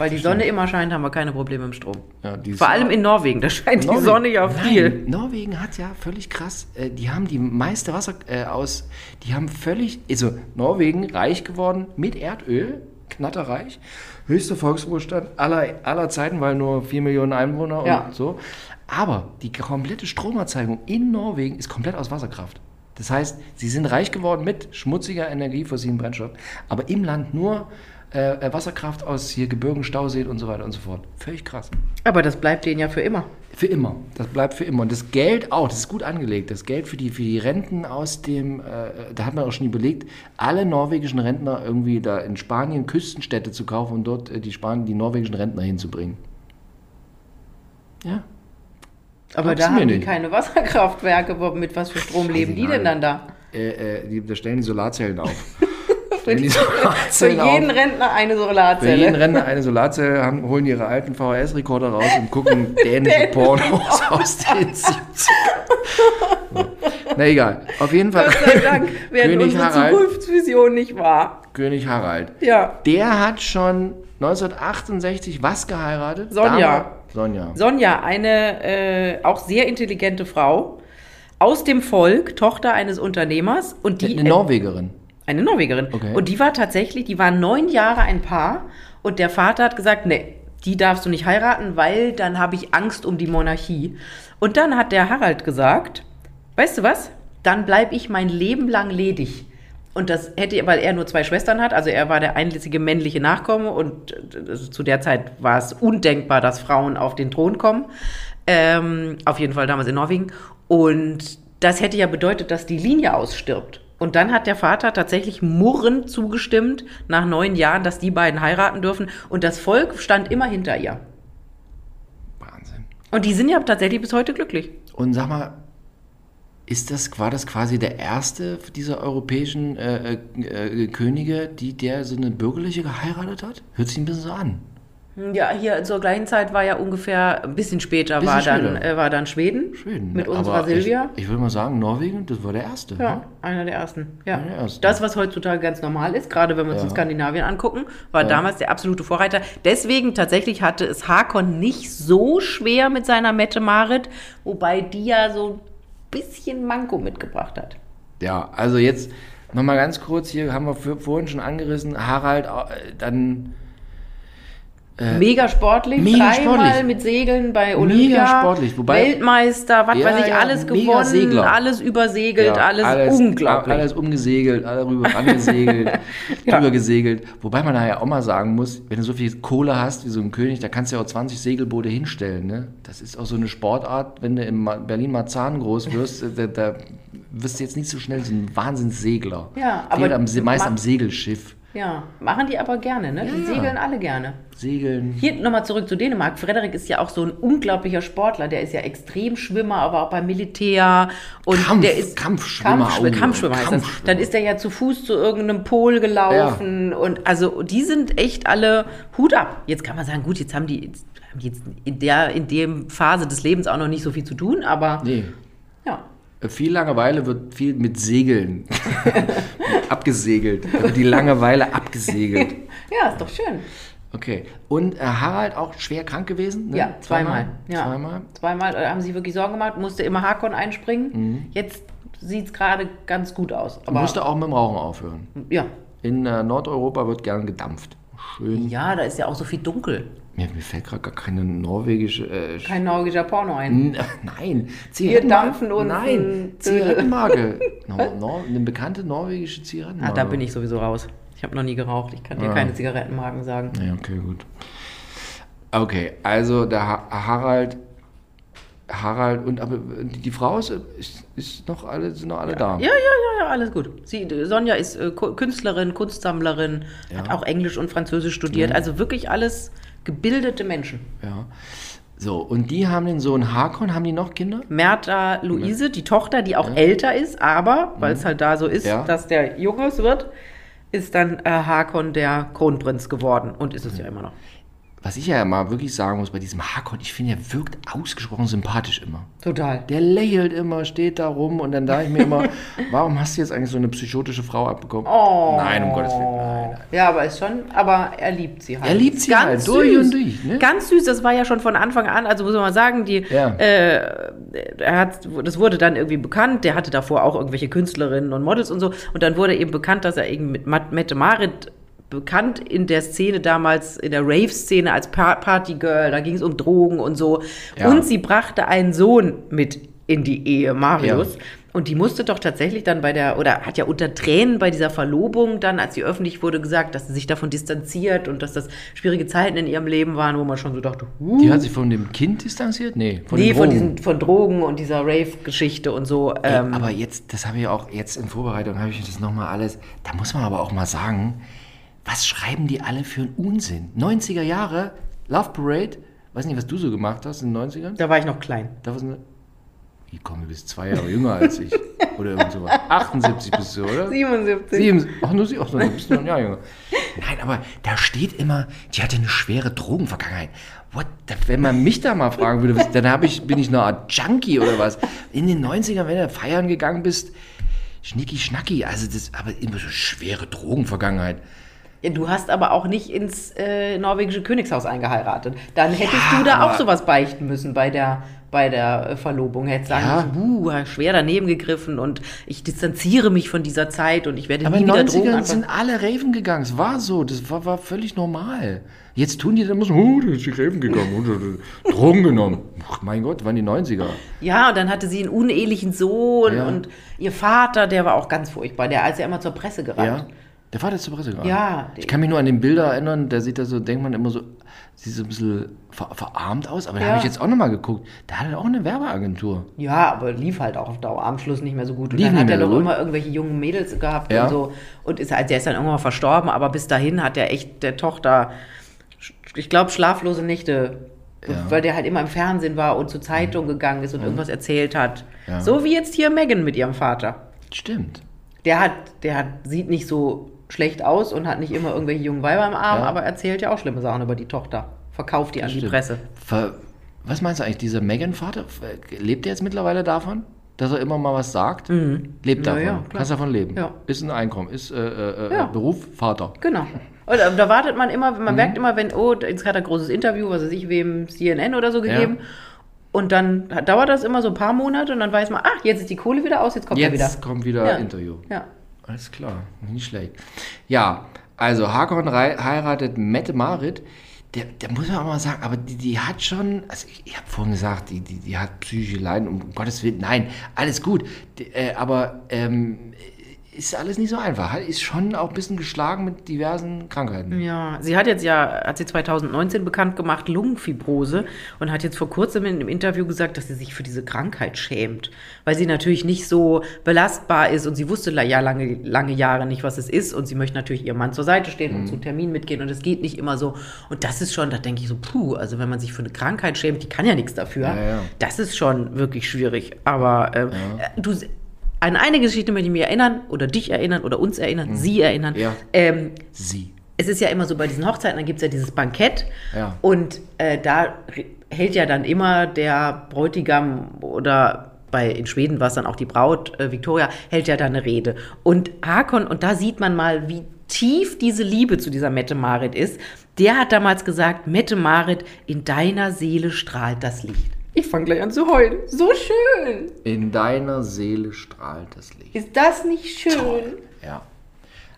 Weil die Sonne immer scheint, haben wir keine Probleme im Strom. Ja, Vor allem in Norwegen, da scheint die Norwegen- Sonne ja viel. Nein, Norwegen hat ja völlig krass, äh, die haben die meiste Wasser äh, aus, die haben völlig, also Norwegen reich geworden mit Erdöl, knatterreich, höchster Volkswohlstand aller, aller Zeiten, weil nur 4 Millionen Einwohner Ja. und so. Aber die komplette Stromerzeugung in Norwegen ist komplett aus Wasserkraft. Das heißt, sie sind reich geworden mit schmutziger Energie, fossilen Brennstoff, aber im Land nur äh, äh, Wasserkraft aus hier Gebirgen, Stauseen und so weiter und so fort. Völlig krass. Aber das bleibt denen ja für immer. Für immer. Das bleibt für immer. Und das Geld auch, das ist gut angelegt. Das Geld für die, für die Renten aus dem, äh, da hat man auch schon überlegt, alle norwegischen Rentner irgendwie da in Spanien Küstenstädte zu kaufen und dort äh, die, Span die norwegischen Rentner hinzubringen. Ja. Aber Glaubst da haben die keine Wasserkraftwerke. Mit was für Strom leben die denn dann da? Äh, äh, die, da stellen die Solarzellen auf. <laughs> stellen die <laughs> Für Solarzellen auf. jeden Rentner eine Für jeden Solarzelle. Rentner eine Solarzelle, haben, holen ihre alten VHS-Rekorder raus und gucken <laughs> dänische Pornos aus den 70ern. So. Na egal, auf jeden Fall. Gott sei Dank <laughs> werden König unsere Harald. Zukunftsvisionen nicht wahr. König Harald. Ja. Der hat schon 1968 was geheiratet? Sonja. Damals- Sonja. Sonja, eine äh, auch sehr intelligente Frau aus dem Volk, Tochter eines Unternehmers und die Eine Norwegerin. Eine Norwegerin. Okay. Und die war tatsächlich, die war neun Jahre ein Paar und der Vater hat gesagt, nee, die darfst du nicht heiraten, weil dann habe ich Angst um die Monarchie. Und dann hat der Harald gesagt, weißt du was, dann bleibe ich mein Leben lang ledig. Und das hätte, weil er nur zwei Schwestern hat, also er war der einzige männliche Nachkomme und äh, also zu der Zeit war es undenkbar, dass Frauen auf den Thron kommen. Ähm, auf jeden Fall damals in Norwegen. Und das hätte ja bedeutet, dass die Linie ausstirbt. Und dann hat der Vater tatsächlich murrend zugestimmt, nach neun Jahren, dass die beiden heiraten dürfen. Und das Volk stand immer hinter ihr. Wahnsinn. Und die sind ja tatsächlich bis heute glücklich. Und sag mal, ist das, war das quasi der erste dieser europäischen äh, äh, äh, Könige, die der so eine bürgerliche geheiratet hat? Hört sich ein bisschen so an. Ja, hier zur gleichen Zeit war ja ungefähr ein bisschen später, Bisschen war, dann, äh, war dann Schweden. Schweden. Mit unserer Silvia. Ich, ich würde mal sagen, Norwegen, das war der erste. Ja, einer der ersten. Ja. Einer der ersten. Das, was heutzutage ganz normal ist, gerade wenn wir uns Ja. in Skandinavien angucken, war damals der absolute Vorreiter. Deswegen tatsächlich hatte es Hakon nicht so schwer mit seiner Mette Marit, wobei die ja so ein bisschen Manko mitgebracht hat. Ja, also jetzt nochmal ganz kurz, hier haben wir vorhin schon angerissen, Harald, äh, Mega sportlich, mega dreimal sportlich. mit Segeln bei Olympia. sportlich, wobei- Weltmeister, was Ja, weiß ich, ja, alles mega gewonnen, alles übersegelt, ja, alles, unglaublich. Alles umgesegelt, alle rüber angesegelt, <laughs> <laughs> drüber gesegelt. Wobei man da ja auch mal sagen muss, wenn du so viel Kohle hast wie so ein König, da kannst du ja auch 20 Segelboote hinstellen. Ne? Das ist auch so eine Sportart, wenn du in Ma- Berlin-Marzahn groß wirst, <laughs> da, da wirst du jetzt nicht so schnell so ein Wahnsinnssegler. Ja, aber Fehlt am, Se- meist am Segelschiff. Ja, machen die aber gerne, ne? Die Ja. segeln alle gerne. Segeln. Hier nochmal zurück zu Dänemark. Frederik ist ja auch so ein unglaublicher Sportler. Der ist ja Extremschwimmer, aber auch beim Militär. Und Kampf- der ist Kampfschwimmer Kampfschw auch. Kampfschwimmer heißt das. Kampfschwimmer. Dann ist er ja zu Fuß zu irgendeinem Pol gelaufen. Und also die sind echt alle Hut ab. Jetzt kann man sagen, gut, jetzt haben die, jetzt haben die jetzt in der in dem Phase des Lebens auch noch nicht so viel zu tun, aber Nee. Viel Langeweile wird viel mit Segeln <laughs> abgesegelt. Da wird die Langeweile abgesegelt. <laughs> Ja, ist doch schön. Okay. Und äh, Harald auch schwer krank gewesen? Ne? Ja, zweimal. Ja. Zweimal. Zweimal äh, haben sie wirklich Sorgen gemacht, musste immer Hakon einspringen. Mhm. Jetzt sieht es gerade ganz gut aus. Aber Musste auch mit dem Rauchen aufhören. ja. In äh, Nordeuropa wird gern gedampft. Schön. ja, da ist ja auch so viel dunkel. Mir, mir fällt gerade gar keine norwegische. Äh, Kein norwegischer Porno ein. N- Nein, Wir dampfen uns Nein, ein- Zigarettenmarke. <laughs> Nor Nor eine bekannte norwegische Zigarettenmarke. Ah, da bin ich sowieso raus. Ich habe noch nie geraucht. Ich kann dir Ja. keine Zigarettenmarken sagen. Ja, okay, gut. Okay, also der ha Harald Harald und aber die, Frau ist, ist, noch alle, sind noch alle da. Ja, ja, ja, ja, alles gut. Sie, Sonja ist äh, Künstlerin, Kunstsammlerin, hat auch Englisch und Französisch studiert. Also wirklich alles gebildete Menschen. Ja. So, und die haben den Sohn Hakon, haben die noch Kinder? Merta Luise, die Tochter, die auch älter ist, aber, weil es halt da so ist, Ja. dass der Junges wird, ist dann äh, Hakon der Kronprinz geworden und ist es ja immer noch. Was ich ja mal wirklich sagen muss bei diesem Hakon, ich finde, er wirkt ausgesprochen sympathisch immer. Total. Der lächelt immer, steht da rum und dann dachte ich mir immer, <laughs> warum hast du jetzt eigentlich so eine psychotische Frau abbekommen? Oh. Nein, um Gottes Willen, nein. nein. Ja, aber ist schon, aber er liebt sie halt. Er liebt sie Ganz halt, durch süß. und durch, ne? Ganz süß, das war ja schon von Anfang an, also muss man mal sagen, die, Ja. äh, er hat, das wurde dann irgendwie bekannt, der hatte davor auch irgendwelche Künstlerinnen und Models und so, und dann wurde eben bekannt, dass er eben mit Mette Marit bekannt in der Szene damals, in der Rave-Szene als pa Partygirl, da ging es um Drogen und so. Ja. Und sie brachte einen Sohn mit in die Ehe, Marius. Ja. Und die musste doch tatsächlich dann bei der, oder hat ja unter Tränen bei dieser Verlobung dann, als sie öffentlich wurde, gesagt, dass sie sich davon distanziert und dass das schwierige Zeiten in ihrem Leben waren, wo man schon so dachte, huh. Die hat sich von dem Kind distanziert? Nee, von nee, von Drogen. diesen, von Drogen und dieser Rave-Geschichte und so. Ey, Ähm, aber jetzt, das habe ich auch jetzt in Vorbereitung, habe ich das nochmal alles. Da muss man aber auch mal sagen, was schreiben die alle für einen Unsinn? 90er Jahre, Love Parade, weiß nicht, was du so gemacht hast in den 90ern? da war ich noch klein. Da was Wie komm, du bist zwei Jahre jünger als ich. Oder irgend sowas. <laughs> 78 bist du, oder? 77. Sieben. Ach, nur sie. Ach, du bist noch ein Jahr jünger. Nein, aber da steht immer, die hatte eine schwere Drogenvergangenheit. What? Wenn man mich da mal fragen würde, was- dann ich, bin ich eine Art Junkie oder was. In den 90ern, wenn du feiern gegangen bist, schnicki schnacki. Also das, aber immer so schwere Drogenvergangenheit. Ja, Du hast aber auch nicht ins äh, norwegische Königshaus eingeheiratet. Dann hättest Ja, du da auch aber- sowas beichten müssen bei der, bei der äh, Verlobung. Hättest sagen Ja. müssen, uh, schwer daneben gegriffen und ich distanziere mich von dieser Zeit und ich werde Aber nie in den wieder Drogen 90ern anfassen. sind alle Raven gegangen. Es war so. Das war, war völlig normal. Jetzt tun die dann muss, oh, der ist die Raven gegangen und äh, Drogen genommen. Ach, mein Gott, waren die 90er. Ja, und dann hatte sie einen unehelichen Sohn Ja. und ihr Vater, der war auch ganz furchtbar. Der ist ja immer zur Presse gerannt. Ja. Der Vater ist zur Presse gegangen. Ja. Ich kann mich nur an den Bilder erinnern, der sieht da so, denkt man immer so, sieht so ein bisschen ver verarmt aus, aber da Ja. habe ich jetzt auch nochmal geguckt. Der hatte auch eine Werbeagentur. Ja, aber lief halt auch auf Dauer am Schluss nicht mehr so gut. Und Lief dann hat er doch immer irgendwelche jungen Mädels gehabt Ja. und so. Und ist halt, der ist dann irgendwann verstorben, aber bis dahin hat er echt der Tochter, ich glaube, schlaflose Nächte. Ja. Weil der halt immer im Fernsehen war und zur Zeitung gegangen ist und irgendwas erzählt hat. Ja. So wie jetzt hier Megan mit ihrem Vater. Stimmt. Der hat, der hat, sieht nicht so schlecht aus und hat nicht immer irgendwelche jungen Weiber im Arm, Ja. aber erzählt ja auch schlimme Sachen über die Tochter. Verkauft die an die Stimmt. Presse. Ver was meinst du eigentlich, dieser Megan-Vater, lebt er jetzt mittlerweile davon? Dass er immer mal was sagt? Lebt Na davon. ja. Kannst davon leben. Ja. Ist ein Einkommen, ist äh, äh, äh. Beruf, Vater. Genau. Und äh, da wartet man immer, Mhm. man merkt immer, wenn, oh, jetzt hat er ein großes Interview, was weiß ich, wem CNN oder so gegeben. Und dann dauert das immer so ein paar Monate und dann weiß man, ach, jetzt ist die Kohle wieder aus, jetzt kommt er wieder. Jetzt kommt wieder Ja. Interview. Ja. Alles klar, nicht schlecht. Ja, also Hakon heiratet Mette Marit. Der, der muss man auch mal sagen, aber die, die hat schon, also ich, ich habe vorhin gesagt, die, die, die hat psychische Leiden, um Gottes Willen, nein, alles gut. Die, äh, aber ähm, ist alles nicht so einfach. Ist schon auch ein bisschen geschlagen mit diversen Krankheiten. Ja, sie hat jetzt ja, hat sie 2019 bekannt gemacht, Lungenfibrose und hat jetzt vor kurzem in einem Interview gesagt, dass sie sich für diese Krankheit schämt, weil sie natürlich nicht so belastbar ist und sie wusste ja lange, lange Jahre nicht, was es ist und sie möchte natürlich ihrem Mann zur Seite stehen Mhm. und zu Terminen mitgehen und es geht nicht immer so und das ist schon, da denke ich so, puh, also wenn man sich für eine Krankheit schämt, die kann ja nichts dafür, Ja, ja. das ist schon wirklich schwierig, aber ähm, äh, du, an eine Geschichte möchte ich mich erinnern oder dich erinnern oder uns erinnern, sie erinnern, Mhm. Ja. ähm, Sie. es ist ja immer so bei diesen Hochzeiten, dann gibt es ja dieses Bankett Ja. und äh, da hält ja dann immer der Bräutigam oder bei, in Schweden war es dann auch die Braut, äh, Victoria, hält ja da eine Rede. Und Hakon, und da sieht man mal, wie tief diese Liebe zu dieser Mette Marit ist, der hat damals gesagt, Mette Marit, in deiner Seele strahlt das Licht. Ich fange gleich an zu heulen. So schön. In deiner Seele strahlt das Licht. Ist das nicht schön? Ja.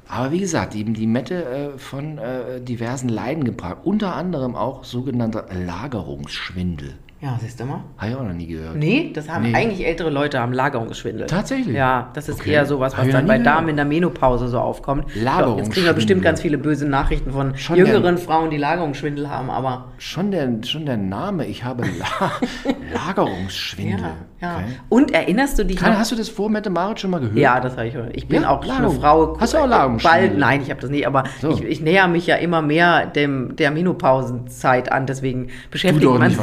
Aber wie gesagt, eben die Mette äh, von äh, diversen Leiden gebracht. Unter anderem auch sogenannter Lagerungsschwindel. Ja, siehst du mal. Habe ich auch noch nie gehört. Nee, das haben Nee. eigentlich ältere Leute, haben Lagerungsschwindel. Tatsächlich? Ja, das ist Okay. eher sowas, was dann bei nie Damen gehört. in der Menopause so aufkommt. Jetzt kriegen wir bestimmt ganz viele böse Nachrichten von Schon jüngeren Frauen, die Lagerungsschwindel haben, aber Schon, der, schon der Name, ich habe La <laughs> Lagerungsschwindel. ja, ja. Okay. Und erinnerst du dich Kann, noch? hast du das vor Mette Marit schon mal gehört? Ja, das habe ich schon. Ich bin Ja, auch eine Lagerung. Frau. Hast du auch Lagerungsschwindel? Bald, nein, ich habe das nicht, aber So. ich, ich näher mich ja immer mehr dem, der Menopausenzeit an, deswegen beschäftigt man, nicht,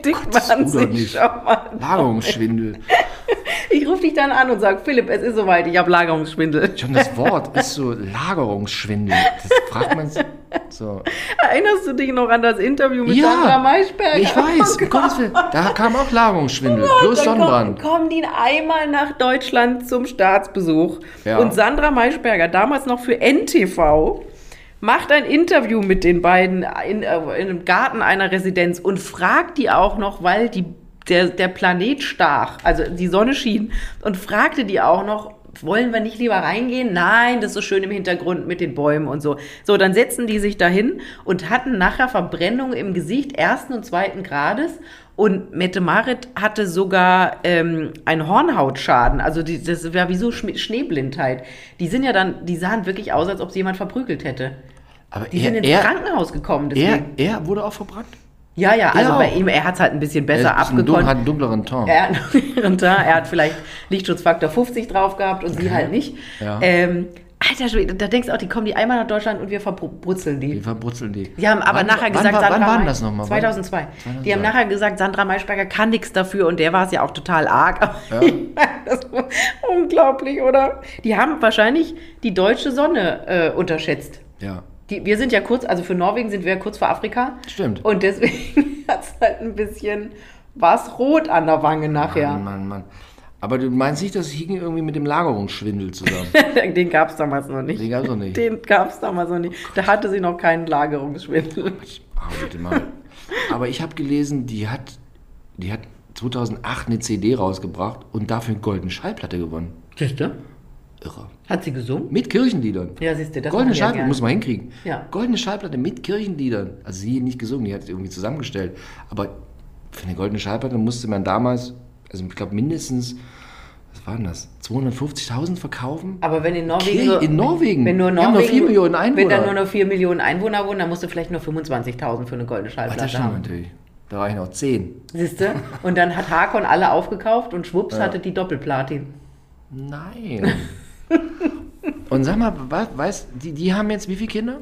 Gottes, man sich nicht. schon mal. Lagerungsschwindel. <laughs> Ich rufe dich dann an und sage, Philipp, es ist soweit, ich habe Lagerungsschwindel. Schon das Wort ist so Lagerungsschwindel. Das fragt man sich so. Erinnerst du dich noch an das Interview mit Ja, Sandra Maischberger? Ich weiß, Oh Gottes Willen, da kam auch Lagerungsschwindel. Plus Dann Sonnenbrand. Kommen, kommen die einmal nach Deutschland zum Staatsbesuch. Ja. Und Sandra Maischberger, damals noch für NTV, macht ein Interview mit den beiden in, äh, in einem Garten einer Residenz und fragt die auch noch, weil die, der, der Planet stach, also die Sonne schien, und fragte die auch noch, wollen wir nicht lieber reingehen? Nein, das ist so schön im Hintergrund mit den Bäumen und so. So, dann setzen die sich dahin und hatten nachher Verbrennungen im Gesicht ersten und zweiten Grades. Und Mette Marit hatte sogar ähm, einen Hornhautschaden. Also die, das war wie so Schneeblindheit. Die sind ja dann, die sahen wirklich aus, als ob sie jemand verprügelt hätte. Aber Die er, sind ins er, Krankenhaus gekommen. er, Deswegen. er wurde auch verbrannt. ja, ja, also Ja. bei ihm, er hat es halt ein bisschen besser er abgekonnt. hat einen dunkleren Ton. Er hat, <laughs> und da, er hat vielleicht Lichtschutzfaktor 50 drauf gehabt und sie halt nicht. Ja. Ähm, Alter Schwede, da denkst du auch, die kommen die einmal nach Deutschland und wir verbrutzeln die. Wie verbrutzeln die? Die haben aber Wann- nachher wann, gesagt, war- Sandra Wann war denn Mai- das nochmal? 2002. Die 2002. haben nachher gesagt, Sandra Maischberger kann nichts dafür und der war es ja auch total arg. <laughs> Ja. das war unglaublich, oder? Die haben wahrscheinlich die deutsche Sonne äh, unterschätzt. Ja, Die, wir sind ja kurz, also für Norwegen sind wir ja kurz vor Afrika. stimmt. Und deswegen <laughs> hat es halt ein bisschen, war es rot an der Wange nachher. Mann, Mann, Mann. Aber du meinst nicht, das hing irgendwie mit dem Lagerungsschwindel zusammen? <laughs> Den gab es damals noch nicht. Den gab's noch nicht. Den gab es damals noch nicht. Da hatte sie noch keinen Lagerungsschwindel. Ah, bitte mal. Aber ich habe gelesen, die hat, die hat 2008 eine CD rausgebracht und dafür eine goldene Schallplatte gewonnen. Siehst? Irre. Hat sie gesungen? Mit Kirchenliedern. Ja, siehst du, das Goldene ja Schallplatte, muss man hinkriegen. Ja. Goldene Schallplatte mit Kirchenliedern. Also sie nicht gesungen, die hat es irgendwie zusammengestellt. Aber für eine goldene Schallplatte musste man damals, also ich glaube mindestens, was waren das? 250.000 verkaufen? Aber wenn in Norwegen. Okay, in Norwegen. Wenn nur haben nur Norwegen. 4 Millionen Wenn da Einwohner. nur noch 4 Millionen Einwohner wohnen, dann musst du vielleicht nur 25.000 für eine goldene Schallplatte das stimmt haben. natürlich. Da war ich noch 10. Siehst du? Und dann hat Hakon alle aufgekauft und schwupps hatte die Doppelplatin. Nein. Und sag mal, was, weißt, die, die haben jetzt wie viele Kinder?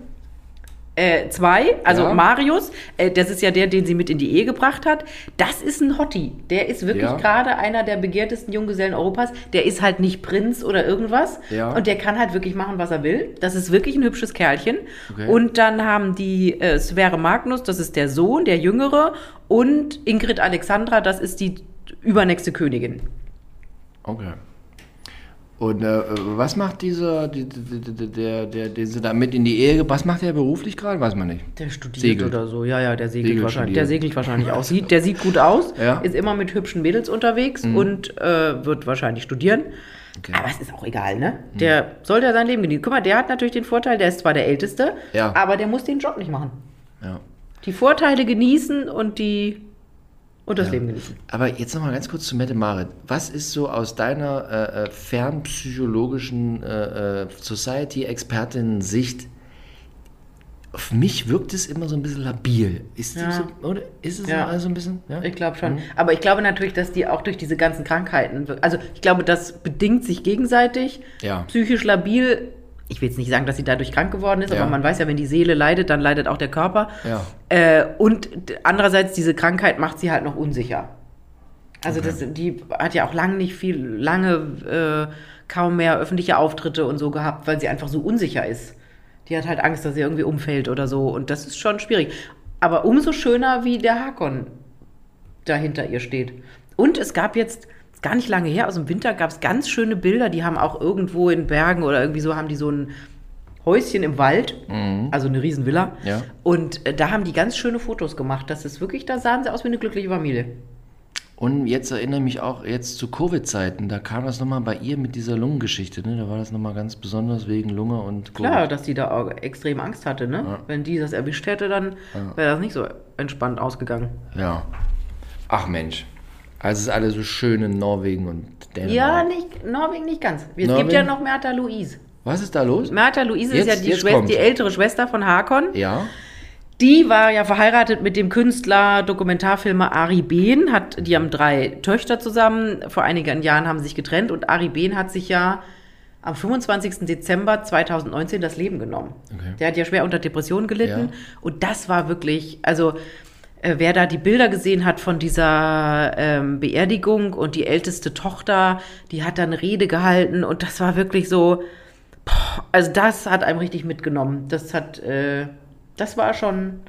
Äh, zwei, also Ja. Marius, äh, das ist ja der, den sie mit in die Ehe gebracht hat. Das ist ein Hottie. Der ist wirklich Ja. gerade einer der begehrtesten Junggesellen Europas. Der ist halt nicht Prinz oder irgendwas. Ja. Und der kann halt wirklich machen, was er will. Das ist wirklich ein hübsches Kerlchen. Okay. Und dann haben die äh, Sverre Magnus, das ist der Sohn, der Jüngere. Und Ingrid Alexandra, das ist die übernächste Königin. Okay. Und äh, was macht dieser, die, die, der, der, den sie da mit in die Ehe, was macht der beruflich gerade? Weiß man nicht. Der studiert Segelt. oder so. Ja, ja, der segelt Segelt wahrscheinlich. studiert. Der segelt wahrscheinlich auch. Sieht, der sieht gut aus, Ja. Mhm. ist immer mit hübschen Mädels unterwegs und äh, wird wahrscheinlich studieren. Okay. Aber es ist auch egal, ne? Der soll ja sein Leben genießen. Guck mal, der hat natürlich den Vorteil, der ist zwar der Älteste, Ja. aber der muss den Job nicht machen. Ja. Die Vorteile genießen und die und das Leben genießen. Aber jetzt nochmal ganz kurz zu Mette Marit. Was ist so aus deiner äh, äh, fernpsychologischen äh, äh, Society-Expertin-Sicht? Auf mich wirkt es immer so ein bisschen labil. Ist, die Ja. so, oder? ist es Ja. immer so ein bisschen? Ja? Ich glaube schon. Aber ich glaube natürlich, dass die auch durch diese ganzen Krankheiten, also ich glaube, das bedingt sich gegenseitig. Ja. Psychisch labil. Ich will jetzt nicht sagen, dass sie dadurch krank geworden ist, Ja. aber man weiß ja, wenn die Seele leidet, dann leidet auch der Körper. Ja. Äh, und andererseits, diese Krankheit macht sie halt noch unsicher. Also das, die hat ja auch lange nicht viel, lange äh, kaum mehr öffentliche Auftritte und so gehabt, weil sie einfach so unsicher ist. Die hat halt Angst, dass sie irgendwie umfällt oder so. Und das ist schon schwierig. Aber umso schöner, wie der Hakon da hinter ihr steht. Und es gab jetzt, gar nicht lange her, aus dem Winter gab es ganz schöne Bilder, die haben auch irgendwo in Bergen oder irgendwie so, haben die so ein Häuschen im Wald, also eine Riesenvilla. Ja. Und äh, da haben die ganz schöne Fotos gemacht. Das ist wirklich, da sahen sie aus wie eine glückliche Familie. Und jetzt erinnere ich mich auch jetzt zu Covid-Zeiten, da kam das nochmal bei ihr mit dieser Lungengeschichte, ne? Da war das nochmal ganz besonders wegen Lunge und Covid. Klar, dass die da auch extrem Angst hatte, ne? Wenn die das erwischt hätte, dann wäre das nicht so entspannt ausgegangen. Ja. Ach Mensch. Also es ist alles so schön in Norwegen und Dänemark. Ja, nicht, Norwegen nicht ganz. Es Norwegen? gibt ja noch Märta Louise. Was ist da los? Märta Louise ist Jetzt- ja die, Schwester, die ältere Schwester von Hakon. Ja. Die war ja verheiratet mit dem Künstler, Dokumentarfilmer Ari Behn. Hat, die haben drei Töchter zusammen. Vor einigen Jahren haben sie sich getrennt und Ari Behn hat sich ja am 25. Dezember 2019 das Leben genommen. Okay. Der hat ja schwer unter Depressionen gelitten. Ja. Und das war wirklich, also wer da die Bilder gesehen hat von dieser ähm, Beerdigung und die älteste Tochter, die hat da eine Rede gehalten und das war wirklich so, boah, also das hat einem richtig mitgenommen. Das hat, äh, das war schon,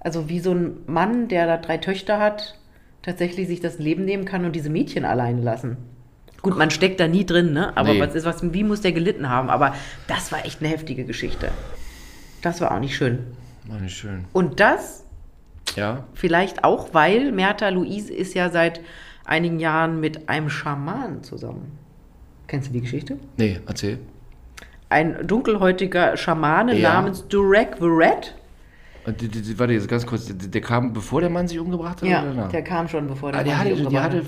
also wie so ein Mann, der da drei Töchter hat, tatsächlich sich das Leben nehmen kann und diese Mädchen alleine lassen. Gut, man steckt da nie drin, ne? Aber Nee. was ist was, wie muss der gelitten haben? Aber das war echt eine heftige Geschichte. Das war auch nicht schön. War nicht schön. Und das Ja. vielleicht auch, weil Merta Louise ist ja seit einigen Jahren mit einem Schaman zusammen. Kennst du die Geschichte? Nee, erzähl. Ein dunkelhäutiger Schamane Ja. namens Durek the Red. Und die, die, die, warte, jetzt ganz kurz. Der, kam, bevor der Mann sich umgebracht hat? Ja, oder der kam schon bevor der ah, Mann hatte, sich umgebracht hat.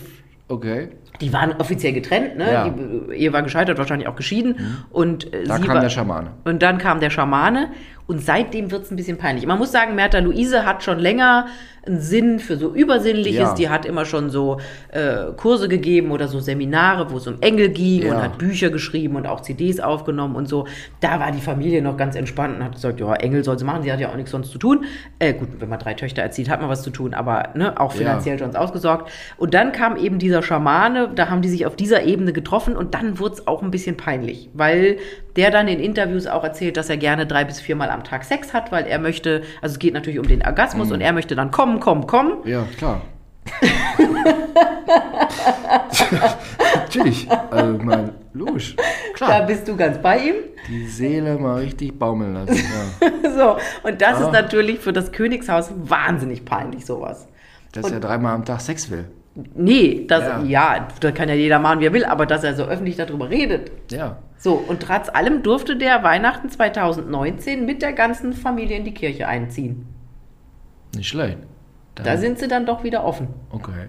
Okay. Die waren offiziell getrennt, ne? Ja. Die Ehe war gescheitert, wahrscheinlich auch geschieden. Und äh, Da kam war, der Schamane. Und dann kam der Schamane und seitdem wird es ein bisschen peinlich. Man muss sagen, Merta Luise hat schon länger einen Sinn für so Übersinnliches. Ja. Die hat immer schon so äh, Kurse gegeben oder so Seminare, wo es um Engel ging Ja. und hat Bücher geschrieben und auch CDs aufgenommen und so. Da war die Familie noch ganz entspannt und hat gesagt, ja, Engel soll sie machen, sie hat ja auch nichts sonst zu tun. Äh, gut, wenn man drei Töchter erzieht, hat man was zu tun, aber ne, auch finanziell schon ausgesorgt. Und dann kam eben dieser Schamane, da haben die sich auf dieser Ebene getroffen und dann wurde es auch ein bisschen peinlich, weil der dann in Interviews auch erzählt, dass er gerne drei bis viermal am Tag Sex hat, weil er möchte, also es geht natürlich um den Orgasmus Mhm. und er möchte dann kommen, kommen, kommen. Ja, klar. <laughs> Natürlich. Also, mein, logisch. Da Klar. bist du ganz bei ihm. Die Seele mal richtig baumeln lassen. Ja. <laughs> So, und das Ah. ist natürlich für das Königshaus wahnsinnig peinlich, sowas. Dass er dreimal am Tag Sex will. Nee, das, Ja. ja. da kann ja jeder machen, wie er will, aber dass er so öffentlich darüber redet. Ja. So, und trotz allem durfte der Weihnachten 2019 mit der ganzen Familie in die Kirche einziehen. Nicht schlecht. Dann- Da sind sie dann doch wieder offen. Okay.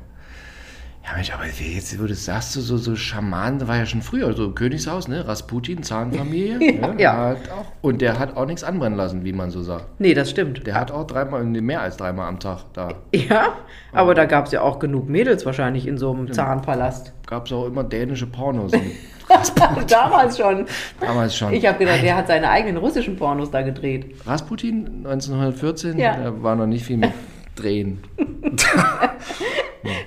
Ja, Mensch, aber wie jetzt, wo du das sagst, du, so, so Schaman, das war ja schon früher, so Königshaus, ne? Rasputin, Zahnfamilie. <laughs> ne? Ja. Hat auch, und der hat auch nichts anbrennen lassen, wie man so sagt. Nee, das stimmt. Der hat auch dreimal, mehr als dreimal am Tag da. Ja, aber da gab es ja auch genug Mädels wahrscheinlich in so einem Zahnpalast. Gab es auch immer dänische Pornos. <laughs> <laughs> Damals schon. Damals schon. Ich habe gedacht, der hat seine eigenen russischen Pornos da gedreht. Rasputin 1914, Ja. da war noch nicht viel mit <laughs> Drehen. <laughs>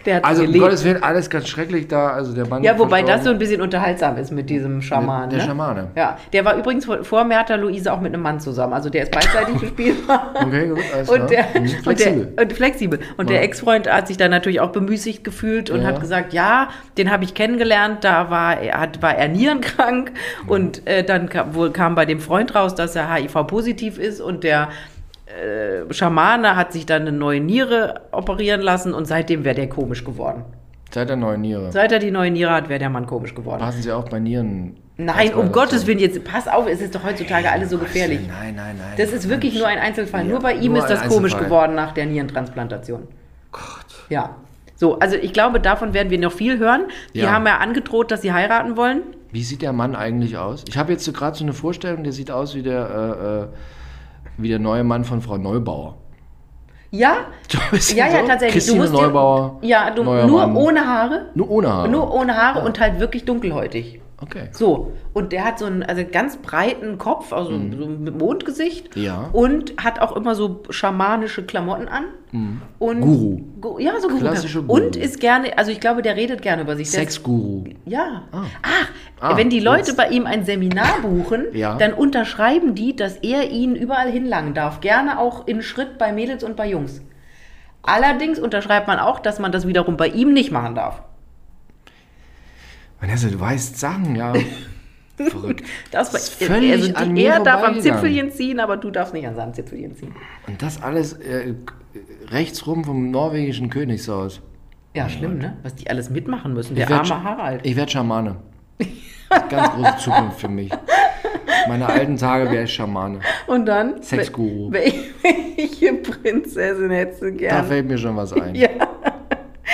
Der hat Also um gelebt. Gottes Willen, alles ganz schrecklich da. Also der Mann Ja, wobei das so ein bisschen unterhaltsam ist mit diesem Schaman. Der ne? Schamane. Ja, der war übrigens vor, vor Merta Luise auch mit einem Mann zusammen. Also der ist beidseitig <laughs> gespielbar. Okay, gut, alles Und der, klar. Mhm, und flexibel. der, und flexibel. Und der Ja. Ex-Freund hat sich dann natürlich auch bemüßigt gefühlt und Ja. hat gesagt, ja, den habe ich kennengelernt, da war er, hat, war er nierenkrank und äh, dann kam, wohl kam bei dem Freund raus, dass er HIV-positiv ist und der äh, Schamane hat sich dann eine neue Niere operieren lassen und seitdem wäre der komisch geworden. Seit der neuen Niere. Seit er die neue Niere hat, wäre der Mann komisch geworden. Passen Sie auch bei Nieren. Nein, um. Gottes Willen, jetzt pass auf, es ist doch heutzutage alles so gefährlich. Nein, nein, nein. Das ist wirklich nur ein Einzelfall. Nur bei ihm ist das komisch geworden nach der Nierentransplantation. Gott. Ja. So, also ich glaube, davon werden wir noch viel hören. Die Ja. haben ja angedroht, dass sie heiraten wollen. Wie sieht der Mann eigentlich aus? Ich habe jetzt so gerade so eine Vorstellung, der sieht aus wie der, äh, äh, wie der neue Mann von Frau Neubauer. Ja, <laughs> ja, ja, so. tatsächlich. Christine dir- Neubauer. ja, du, nur Mann. ohne Haare. Nur ohne Haare. Nur ohne Haare und halt wirklich dunkelhäutig. Okay. So, und der hat so einen also ganz breiten Kopf, also so mit Mondgesicht. Mhm. Ja. Und hat auch immer so schamanische Klamotten an. Und Mhm. Guru. Gu- Ja, so Guru. Klassische Guru. Und ist gerne, also ich glaube, der redet gerne über sich. Der ist- Sexguru. Ja. Ach, Ah, wenn die Leute jetzt. bei ihm ein Seminar <laughs> buchen, Ja. dann unterschreiben die, dass er ihnen überall hinlangen darf. Gerne auch in Schritt bei Mädels und bei Jungs. Allerdings unterschreibt man auch, dass man das wiederum bei ihm nicht machen darf. Vanessa, du weißt Sachen, ja. <laughs> Verrückt. Das, Das ist völlig also die, er darf am. Zipfelchen ziehen, aber du darfst nicht an seinem Zipfelchen ziehen. Und das alles äh, rechts rum vom norwegischen Königshaus. Ja, schlimm, ne? Was die alles mitmachen müssen. Der arme Harald. Ich werde Schamane. <laughs> Ganz große Zukunft für mich. Meine alten Tage wäre ich Schamane. Und dann? Sexguru. wel- <laughs> Welche Prinzessin hättest du Da gern? fällt mir schon was ein. Ja.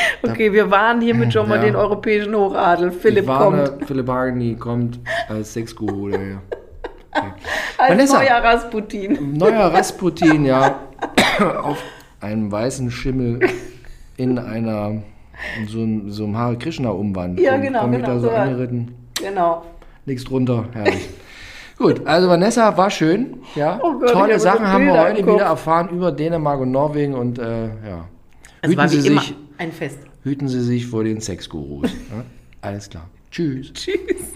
<laughs> Okay, wir waren hiermit schon mal Ja. den europäischen Hochadel. Philipp ich warne, kommt Philipp Hageni kommt als Sexguru. Der, ja. <laughs> als Vanessa. neuer Rasputin. Neuer <laughs> Rasputin, ja. <coughs> Auf einem weißen Schimmel in einer in so, einem- so einem Hare Krishna Umwand. Ja, Komm- genau, ich genau, da so so. angeritten. Genau. Nichts drunter, herrlich. Gut, also Vanessa war schön, ja. Oh Gott, Tolle Sachen haben wir heute wieder erfahren über Dänemark und Norwegen und äh, ja. Es Hüten war Sie, immer sich, ein Fest. hüten Sie sich vor den Sexgurus. <laughs> Ja? Alles klar. Tschüss. Tschüss.